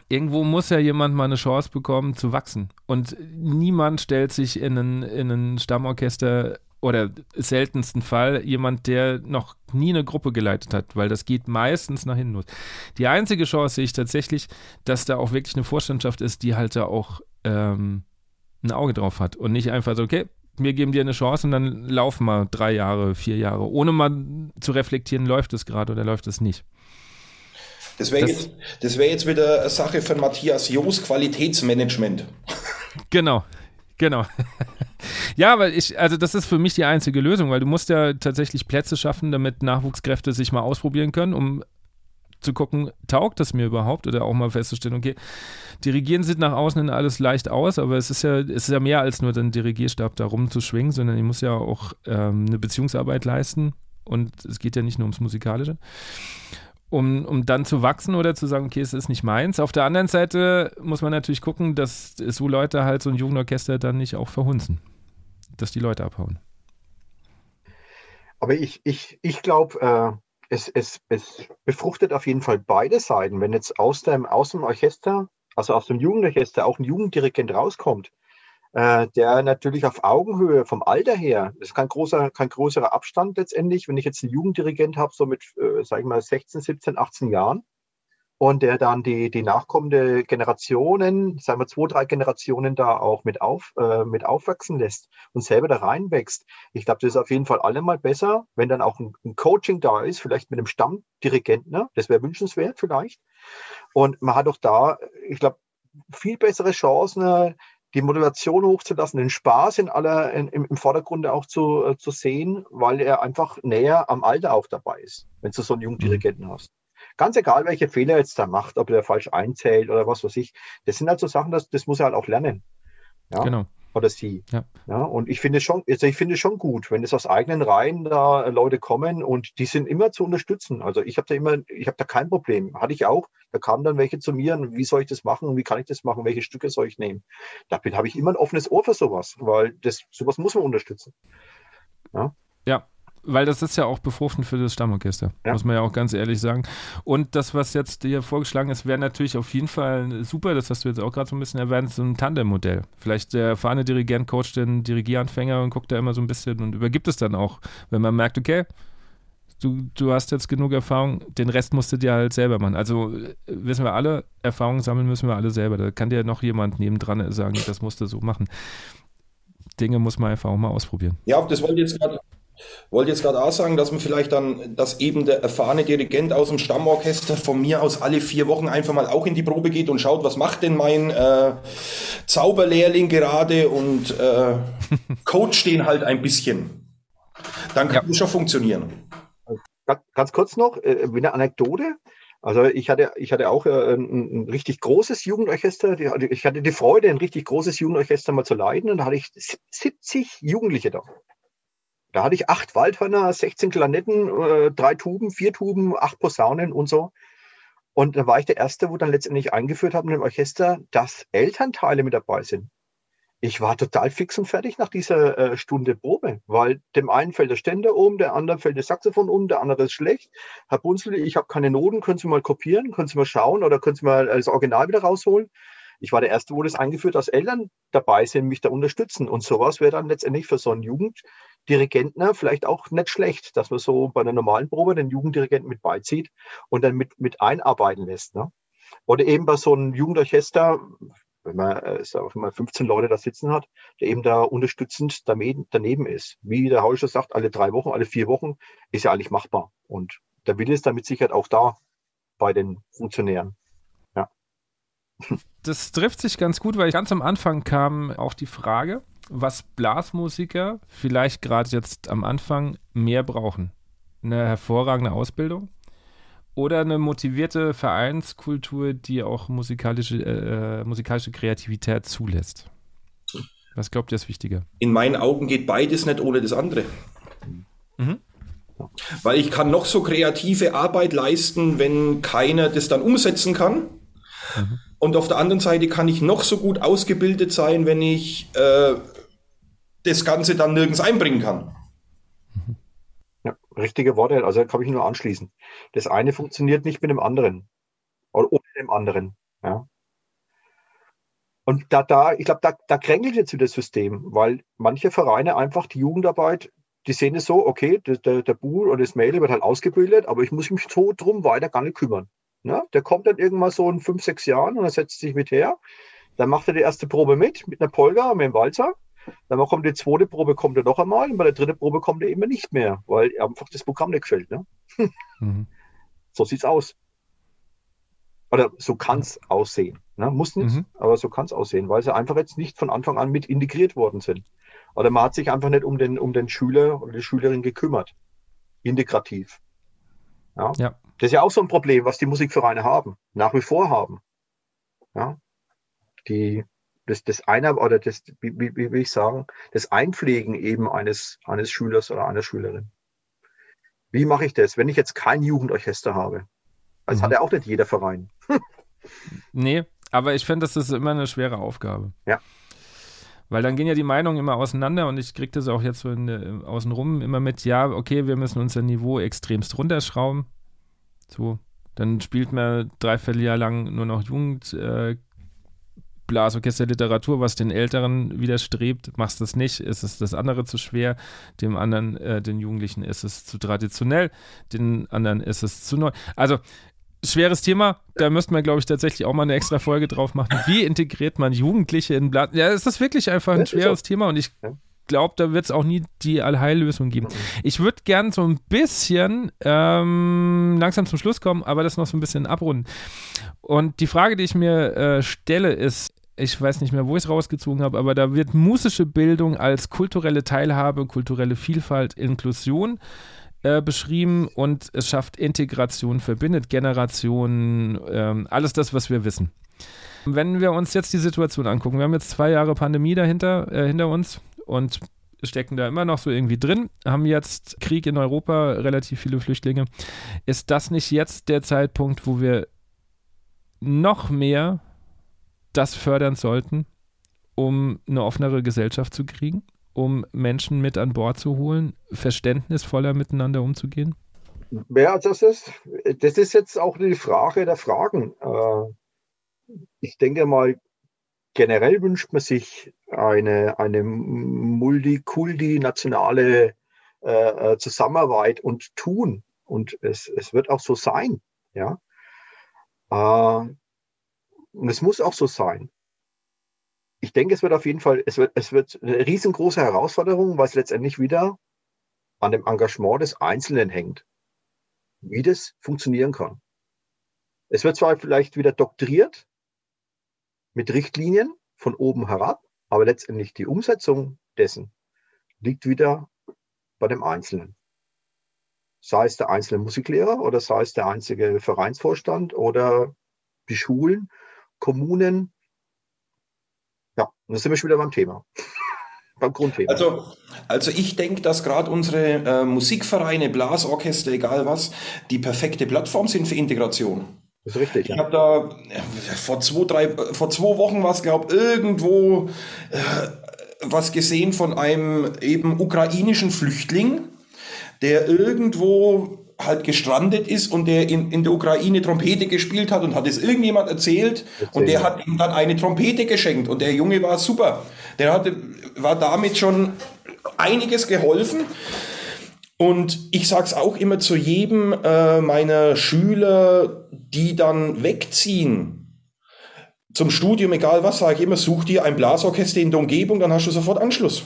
irgendwo muss ja jemand mal eine Chance bekommen zu wachsen. Und niemand stellt sich in ein, in ein Stammorchester oder seltensten Fall jemand, der noch nie eine Gruppe geleitet hat, weil das geht meistens nach hinten los. Die einzige Chance sehe ich tatsächlich, dass da auch wirklich eine Vorstandschaft ist, die halt da auch ähm, ein Auge drauf hat und nicht einfach so, okay, wir geben dir eine Chance und dann laufen mal drei Jahre, vier Jahre, ohne mal zu reflektieren, läuft es gerade oder läuft es nicht. Das wäre jetzt, das wär jetzt wieder eine Sache von Matthias Joos Qualitätsmanagement. (laughs) Genau, genau. (laughs) ja, weil ich, also das ist für mich die einzige Lösung, weil du musst ja tatsächlich Plätze schaffen, damit Nachwuchskräfte sich mal ausprobieren können, um zu gucken, taugt das mir überhaupt oder auch mal festzustellen, okay, Dirigieren sieht nach außen hin alles leicht aus, aber es ist ja, es ist ja mehr als nur den Dirigierstab da rumzuschwingen, sondern ich muss ja auch ähm, eine Beziehungsarbeit leisten und es geht ja nicht nur ums Musikalische um, um dann zu wachsen oder zu sagen, okay, es ist nicht meins. Auf der anderen Seite muss man natürlich gucken, dass so Leute halt so ein Jugendorchester dann nicht auch verhunzen, dass die Leute abhauen. Aber ich, ich, ich glaube, äh, es, es, es befruchtet auf jeden Fall beide Seiten. Wenn jetzt aus dem, aus dem Orchester, also aus dem Jugendorchester, auch ein Jugenddirigent rauskommt, äh, der natürlich auf Augenhöhe vom Alter her, das ist kein großer, kein größerer Abstand letztendlich, wenn ich jetzt einen Jugenddirigent habe, so mit, äh, sag ich mal, 16, 17, 18 Jahren, und der dann die, die nachkommende Generationen, sagen wir zwei, drei Generationen da auch mit, auf, äh, mit aufwachsen lässt und selber da reinwächst. Ich glaube, das ist auf jeden Fall allemal besser, wenn dann auch ein, ein Coaching da ist, vielleicht mit einem Stammdirigenten, ne? das wäre wünschenswert vielleicht. Und man hat auch da, ich glaube, viel bessere Chancen, die Motivation hochzulassen, den Spaß in aller, in, im, Vordergrund auch zu, äh, zu sehen, weil er einfach näher am Alter auch dabei ist, wenn du so einen jungen mhm. Dirigenten hast. Ganz egal, welche Fehler er jetzt da macht, ob er falsch einzählt oder was weiß ich, das sind halt so Sachen, das, das muss er halt auch lernen. Ja? Genau oder sie. Ja. ja. und ich finde schon, also ich finde schon gut, wenn es aus eigenen Reihen da Leute kommen und die sind immer zu unterstützen. Also ich habe da immer, ich habe da kein Problem. Hatte ich auch. Da kamen dann welche zu mir und wie soll ich das machen? Wie kann ich das machen? Welche Stücke soll ich nehmen? Da habe ich immer ein offenes Ohr für sowas, weil das sowas muss man unterstützen. Ja. Ja, weil das ist ja auch befruchtend für das Stammorchester, ja. muss man ja auch ganz ehrlich sagen. Und das, was jetzt dir vorgeschlagen ist, wäre natürlich auf jeden Fall super, das hast du jetzt auch gerade so ein bisschen erwähnt, so ein Tandem-Modell. Vielleicht der erfahrene Dirigent coacht den Dirigieranfänger und guckt da immer so ein bisschen und übergibt es dann auch, wenn man merkt, okay, du, du hast jetzt genug Erfahrung, den Rest musst du dir halt selber machen. Also wissen wir alle, Erfahrung sammeln müssen wir alle selber. Da kann dir noch jemand nebendran sagen, das musst du so machen. Dinge muss man einfach auch mal ausprobieren. Ja, das wollte ich jetzt gerade wollte jetzt gerade auch sagen, dass man vielleicht dann, dass eben der erfahrene Dirigent aus dem Stammorchester von mir aus alle vier Wochen einfach mal auch in die Probe geht und schaut, was macht denn mein äh, Zauberlehrling gerade und äh, (laughs) coacht den halt ein bisschen. Dann kann ja. es schon funktionieren. Ganz, ganz kurz noch, äh, eine Anekdote. Also ich hatte, ich hatte auch äh, ein, ein, richtig großes Jugendorchester. Ich hatte die Freude, ein richtig großes Jugendorchester mal zu leiten. Und da hatte ich 70 Jugendliche da. Da hatte ich acht Waldhörner, 16 Klarinetten, äh, drei Tuben, vier Tuben, acht Posaunen und so. Und da war ich der Erste, wo dann letztendlich eingeführt haben im Orchester, dass Elternteile mit dabei sind. Ich war total fix und fertig nach dieser äh, Stunde Probe, weil dem einen fällt der Ständer um, der anderen fällt das Saxophon um, der andere ist schlecht. Herr Bunzel, ich habe keine Noten, können Sie mal kopieren, können Sie mal schauen oder können Sie mal das Original wieder rausholen? Ich war der Erste, wo das eingeführt, dass Eltern dabei sind, mich da unterstützen. Und sowas wäre dann letztendlich für so einen Jugenddirigenten vielleicht auch nicht schlecht, dass man so bei einer normalen Probe den Jugenddirigenten mit beizieht und dann mit, mit einarbeiten lässt. Ne? Oder eben bei so einem Jugendorchester, wenn man, äh, wenn man 15 Leute da sitzen hat, der eben da unterstützend daneben ist. Wie der Hauscher sagt, alle drei Wochen, alle vier Wochen ist ja eigentlich machbar. Und der Wille ist damit sicher auch da bei den Funktionären. Ja. Das trifft sich ganz gut, weil ganz am Anfang kam auch die Frage, was Blasmusiker vielleicht gerade jetzt am Anfang mehr brauchen. Eine hervorragende Ausbildung oder eine motivierte Vereinskultur, die auch musikalische, äh, musikalische Kreativität zulässt. Was glaubt ihr ist wichtiger? In meinen Augen geht beides nicht ohne das andere. Mhm. Weil ich kann noch so kreative Arbeit leisten, wenn keiner das dann umsetzen kann. Mhm. Und auf der anderen Seite kann ich noch so gut ausgebildet sein, wenn ich äh, das Ganze dann nirgends einbringen kann. Ja, richtige Worte, also kann ich nur anschließen. Das eine funktioniert nicht mit dem anderen. Oder ohne dem anderen. Ja. Und da, da ich glaube, da, da kränkelt jetzt wieder das System, weil manche Vereine einfach die Jugendarbeit die sehen es so, okay, der, der, der Bull oder das Mädel wird halt ausgebildet, aber ich muss mich so drum weiter gar nicht kümmern. Ne? Der kommt dann irgendwann so in fünf, sechs Jahren und er setzt sich mit her. Dann macht er die erste Probe mit, mit einer Polga, mit einem Walzer. Dann kommt die zweite Probe, kommt er noch einmal und bei der dritten Probe kommt er immer nicht mehr, weil einfach das Programm nicht gefällt. Ne? Mhm. (laughs) So sieht's aus. Oder so kann es aussehen. Ne? Muss nicht, mhm. aber so kann es aussehen, weil sie einfach jetzt nicht von Anfang an mit integriert worden sind. Oder man hat sich einfach nicht um den, um den Schüler oder die Schülerin gekümmert. Integrativ. Ja? ja. Das ist ja auch so ein Problem, was die Musikvereine haben, nach wie vor haben. Ja. Die, das, das einer oder das, wie, wie, wie will ich sagen, das Einpflegen eben eines, eines Schülers oder einer Schülerin. Wie mache ich das, wenn ich jetzt kein Jugendorchester habe? Das mhm. hat ja auch nicht jeder Verein. (laughs) nee, aber ich finde, das ist immer eine schwere Aufgabe. Ja. Weil dann gehen ja die Meinungen immer auseinander und ich kriege das auch jetzt so in, außenrum immer mit, ja, okay, wir müssen unser Niveau extremst runterschrauben. So, dann spielt man dreiviertel Jahr lang nur noch Jugend, Blasorchester Literatur, was den Älteren widerstrebt. Machst du das nicht, ist es das andere zu schwer. Dem anderen, äh, den Jugendlichen, ist es zu traditionell. Den anderen ist es zu neu. Also schweres Thema. Da müsste man, glaube ich, tatsächlich auch mal eine extra Folge drauf machen. Wie integriert man Jugendliche in Blatt? Ja, es ist wirklich einfach ein schweres Thema und ich glaube, da wird es auch nie die Allheillösung geben. Ich würde gern so ein bisschen ähm, langsam zum Schluss kommen, aber das noch so ein bisschen abrunden. Und die Frage, die ich mir äh, stelle, ist, ich weiß nicht mehr, wo ich es rausgezogen habe, aber da wird musische Bildung als kulturelle Teilhabe, kulturelle Vielfalt, Inklusion äh, beschrieben und es schafft Integration, verbindet Generationen, äh, alles das, was wir wissen. Wenn wir uns jetzt die Situation angucken, wir haben jetzt zwei Jahre Pandemie dahinter, äh, hinter uns und stecken da immer noch so irgendwie drin, haben jetzt Krieg in Europa, relativ viele Flüchtlinge. Ist das nicht jetzt der Zeitpunkt, wo wir noch mehr das fördern sollten, um eine offenere Gesellschaft zu kriegen? um Menschen mit an Bord zu holen, verständnisvoller miteinander umzugehen? Ja, das ist, das ist jetzt auch die Frage der Fragen. Äh, ich denke mal, generell wünscht man sich eine, eine multikulti-nationale äh, Zusammenarbeit und tun. Und es, es wird auch so sein. Ja? Und es muss auch so sein ich denke, es wird auf jeden Fall, es wird, es wird eine riesengroße Herausforderung, weil es letztendlich wieder an dem Engagement des Einzelnen hängt, wie das funktionieren kann. Es wird zwar vielleicht wieder doktriert mit Richtlinien von oben herab, aber letztendlich die Umsetzung dessen liegt wieder bei dem Einzelnen. Sei es der einzelne Musiklehrer oder sei es der einzige Vereinsvorstand oder die Schulen, Kommunen, ja, und da sind wir schon wieder beim Thema. (laughs) beim Grundthema. Also, also ich denke, dass gerade unsere äh, Musikvereine, Blasorchester, egal was, die perfekte Plattform sind für Integration. Das ist richtig. Ich habe da äh, vor zwei, drei, vor zwei Wochen was glaube irgendwo äh, was gesehen von einem eben ukrainischen Flüchtling, der irgendwo halt gestrandet ist und der in, in der Ukraine Trompete gespielt hat und hat es irgendjemand erzählt Erzähl. und der hat ihm dann eine Trompete geschenkt und der Junge war super. Der hatte, war damit schon einiges geholfen. Und ich sage es auch immer zu jedem äh, meiner Schüler, die dann wegziehen zum Studium, egal was, sage ich immer, such dir ein Blasorchester in der Umgebung, dann hast du sofort Anschluss.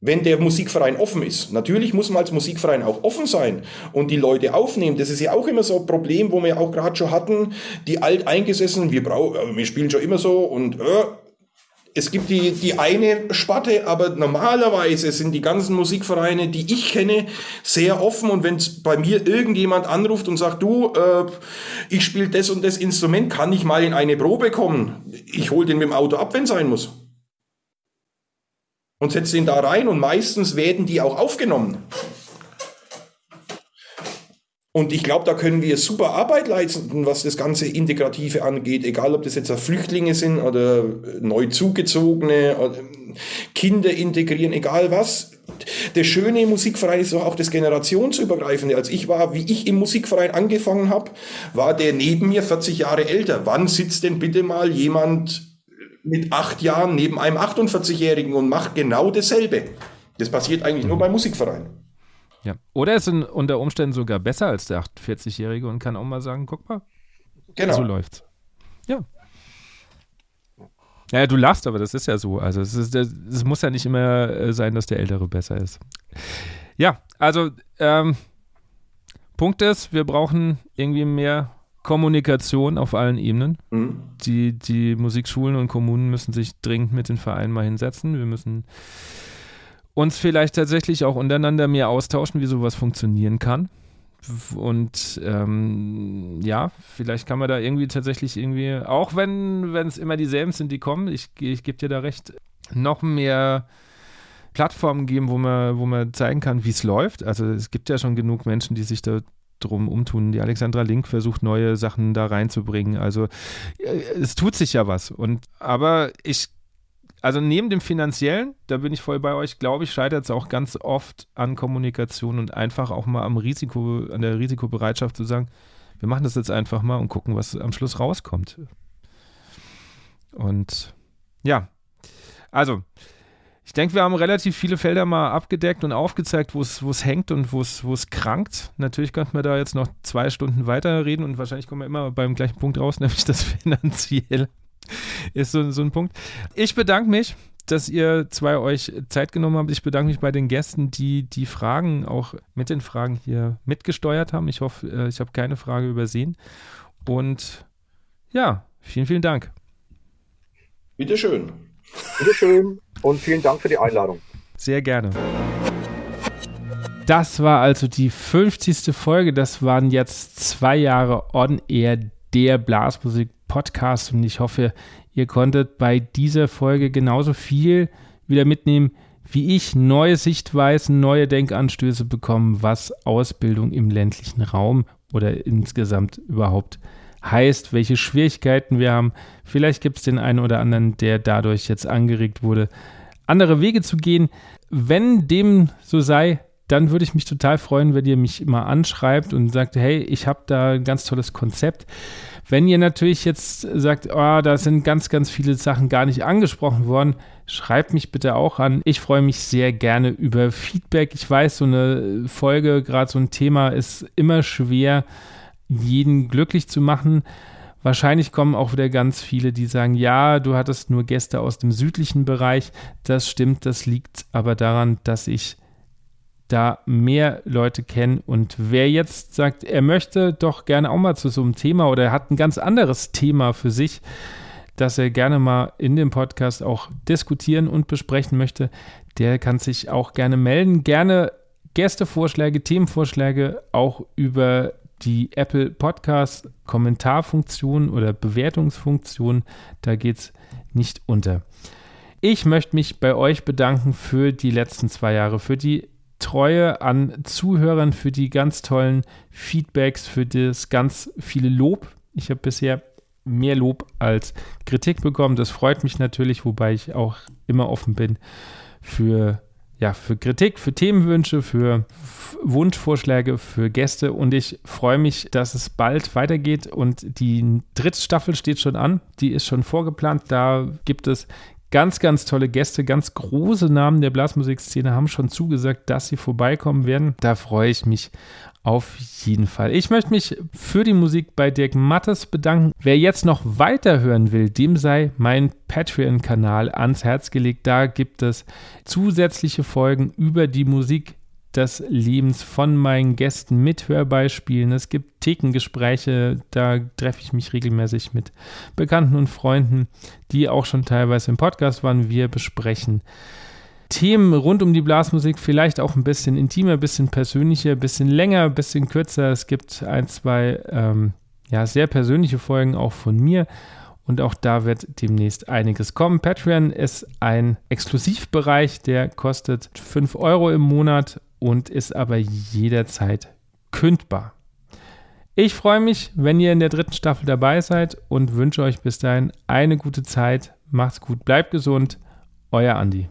Wenn der Musikverein offen ist. Natürlich muss man als Musikverein auch offen sein und die Leute aufnehmen. Das ist ja auch immer so ein Problem, wo wir auch gerade schon hatten. Die Alteingesessenen, wir brauchen, wir spielen schon immer so und äh, es gibt die, die eine Sparte, aber normalerweise sind die ganzen Musikvereine, die ich kenne, sehr offen. Und wenn bei mir irgendjemand anruft und sagt, du, äh, ich spiele das und das Instrument, kann ich mal in eine Probe kommen? Ich hole den mit dem Auto ab, wenn sein muss und setzt ihn da rein und meistens werden die auch aufgenommen. Und ich glaube, da können wir super Arbeit leisten, was das ganze Integrative angeht, egal ob das jetzt Flüchtlinge sind oder neu zugezogene oder Kinder integrieren, egal was. Der schöne Musikverein ist auch das Generationsübergreifende. Als ich war, wie ich im Musikverein angefangen habe, war der neben mir 40 Jahre älter. Wann sitzt denn bitte mal jemand mit acht Jahren neben einem 48-Jährigen und macht genau dasselbe. Das passiert eigentlich mhm. nur beim Musikverein. Ja. Oder ist unter Umständen sogar besser als der 48-Jährige und kann auch mal sagen, guck mal, genau. so läuft's. Ja. Ja, du lachst, aber das ist ja so. Also es, ist, es muss ja nicht immer äh, sein, dass der Ältere besser ist. Ja, also ähm, Punkt ist, wir brauchen irgendwie mehr Kommunikation auf allen Ebenen. Mhm. Die, die Musikschulen und Kommunen müssen sich dringend mit den Vereinen mal hinsetzen. Wir müssen uns vielleicht tatsächlich auch untereinander mehr austauschen, wie sowas funktionieren kann. Und ähm, ja, vielleicht kann man da irgendwie tatsächlich irgendwie, auch wenn es immer dieselben sind, die kommen, ich, ich gebe dir da recht, noch mehr Plattformen geben, wo man, wo man zeigen kann, wie es läuft. Also es gibt ja schon genug Menschen, die sich da drum umtun. Die Alexandra Link versucht neue Sachen da reinzubringen. Also äh, es tut sich ja was. Und aber ich, also neben dem finanziellen, da bin ich voll bei euch, glaube ich, scheitert es auch ganz oft an Kommunikation und einfach auch mal am Risiko, an der Risikobereitschaft zu sagen, wir machen das jetzt einfach mal und gucken, was am Schluss rauskommt. Und ja, also ich denke, wir haben relativ viele Felder mal abgedeckt und aufgezeigt, wo es hängt und wo es krankt. Natürlich könnten wir da jetzt noch zwei Stunden weiterreden und wahrscheinlich kommen wir immer beim gleichen Punkt raus, (laughs) nämlich das finanziell ist so, so ein Punkt. Ich bedanke mich, dass ihr zwei euch Zeit genommen habt. Ich bedanke mich bei den Gästen, die die Fragen auch mit den Fragen hier mitgesteuert haben. Ich hoffe, äh, ich habe keine Frage übersehen. Und ja, vielen, vielen Dank. Bitteschön. Bitteschön und vielen Dank für die Einladung. Sehr gerne. Das war also die 50. Folge. Das waren jetzt zwei Jahre on air der Blasmusik-Podcast und ich hoffe, ihr konntet bei dieser Folge genauso viel wieder mitnehmen wie ich, neue Sichtweisen, neue Denkanstöße bekommen, was Ausbildung im ländlichen Raum oder insgesamt überhaupt heißt, welche Schwierigkeiten wir haben. Vielleicht gibt es den einen oder anderen, der dadurch jetzt angeregt wurde, andere Wege zu gehen. Wenn dem so sei, dann würde ich mich total freuen, wenn ihr mich mal anschreibt und sagt, hey, ich habe da ein ganz tolles Konzept. Wenn ihr natürlich jetzt sagt, oh, da sind ganz, ganz viele Sachen gar nicht angesprochen worden, schreibt mich bitte auch an. Ich freue mich sehr gerne über Feedback. Ich weiß, so eine Folge, gerade so ein Thema ist immer schwer jeden glücklich zu machen. Wahrscheinlich kommen auch wieder ganz viele, die sagen, ja, du hattest nur Gäste aus dem südlichen Bereich. Das stimmt, das liegt aber daran, dass ich da mehr Leute kenne. Und wer jetzt sagt, er möchte doch gerne auch mal zu so einem Thema oder er hat ein ganz anderes Thema für sich, das er gerne mal in dem Podcast auch diskutieren und besprechen möchte, der kann sich auch gerne melden. Gerne Gästevorschläge, Themenvorschläge auch über die Apple Podcast Kommentarfunktion oder Bewertungsfunktion, da geht es nicht unter. Ich möchte mich bei euch bedanken für die letzten zwei Jahre, für die Treue an Zuhörern, für die ganz tollen Feedbacks, für das ganz viele Lob. Ich habe bisher mehr Lob als Kritik bekommen. Das freut mich natürlich, wobei ich auch immer offen bin für ja, für Kritik, für Themenwünsche, für Wunschvorschläge für Gäste. Und ich freue mich, dass es bald weitergeht. Und die dritte Staffel steht schon an, die ist schon vorgeplant, da gibt es ganz, ganz tolle Gäste, ganz große Namen der Blasmusikszene haben schon zugesagt, dass sie vorbeikommen werden. Da freue ich mich auf jeden Fall. Ich möchte mich für die Musik bei Dirk Mattes bedanken. Wer jetzt noch weiterhören will, dem sei mein Patreon-Kanal ans Herz gelegt. Da gibt es zusätzliche Folgen über die Musik des Lebens von meinen Gästen mit Hörbeispielen. Es gibt Thekengespräche, da treffe ich mich regelmäßig mit Bekannten und Freunden, die auch schon teilweise im Podcast waren. Wir besprechen Themen rund um die Blasmusik, vielleicht auch ein bisschen intimer, ein bisschen persönlicher, ein bisschen länger, ein bisschen kürzer. Es gibt ein, zwei ähm, ja, sehr persönliche Folgen auch von mir. Und auch da wird demnächst einiges kommen. Patreon ist ein Exklusivbereich, der kostet 5 Euro im Monat und ist aber jederzeit kündbar. Ich freue mich, wenn ihr in der dritten Staffel dabei seid und wünsche euch bis dahin eine gute Zeit. Macht's gut, bleibt gesund. Euer Andi.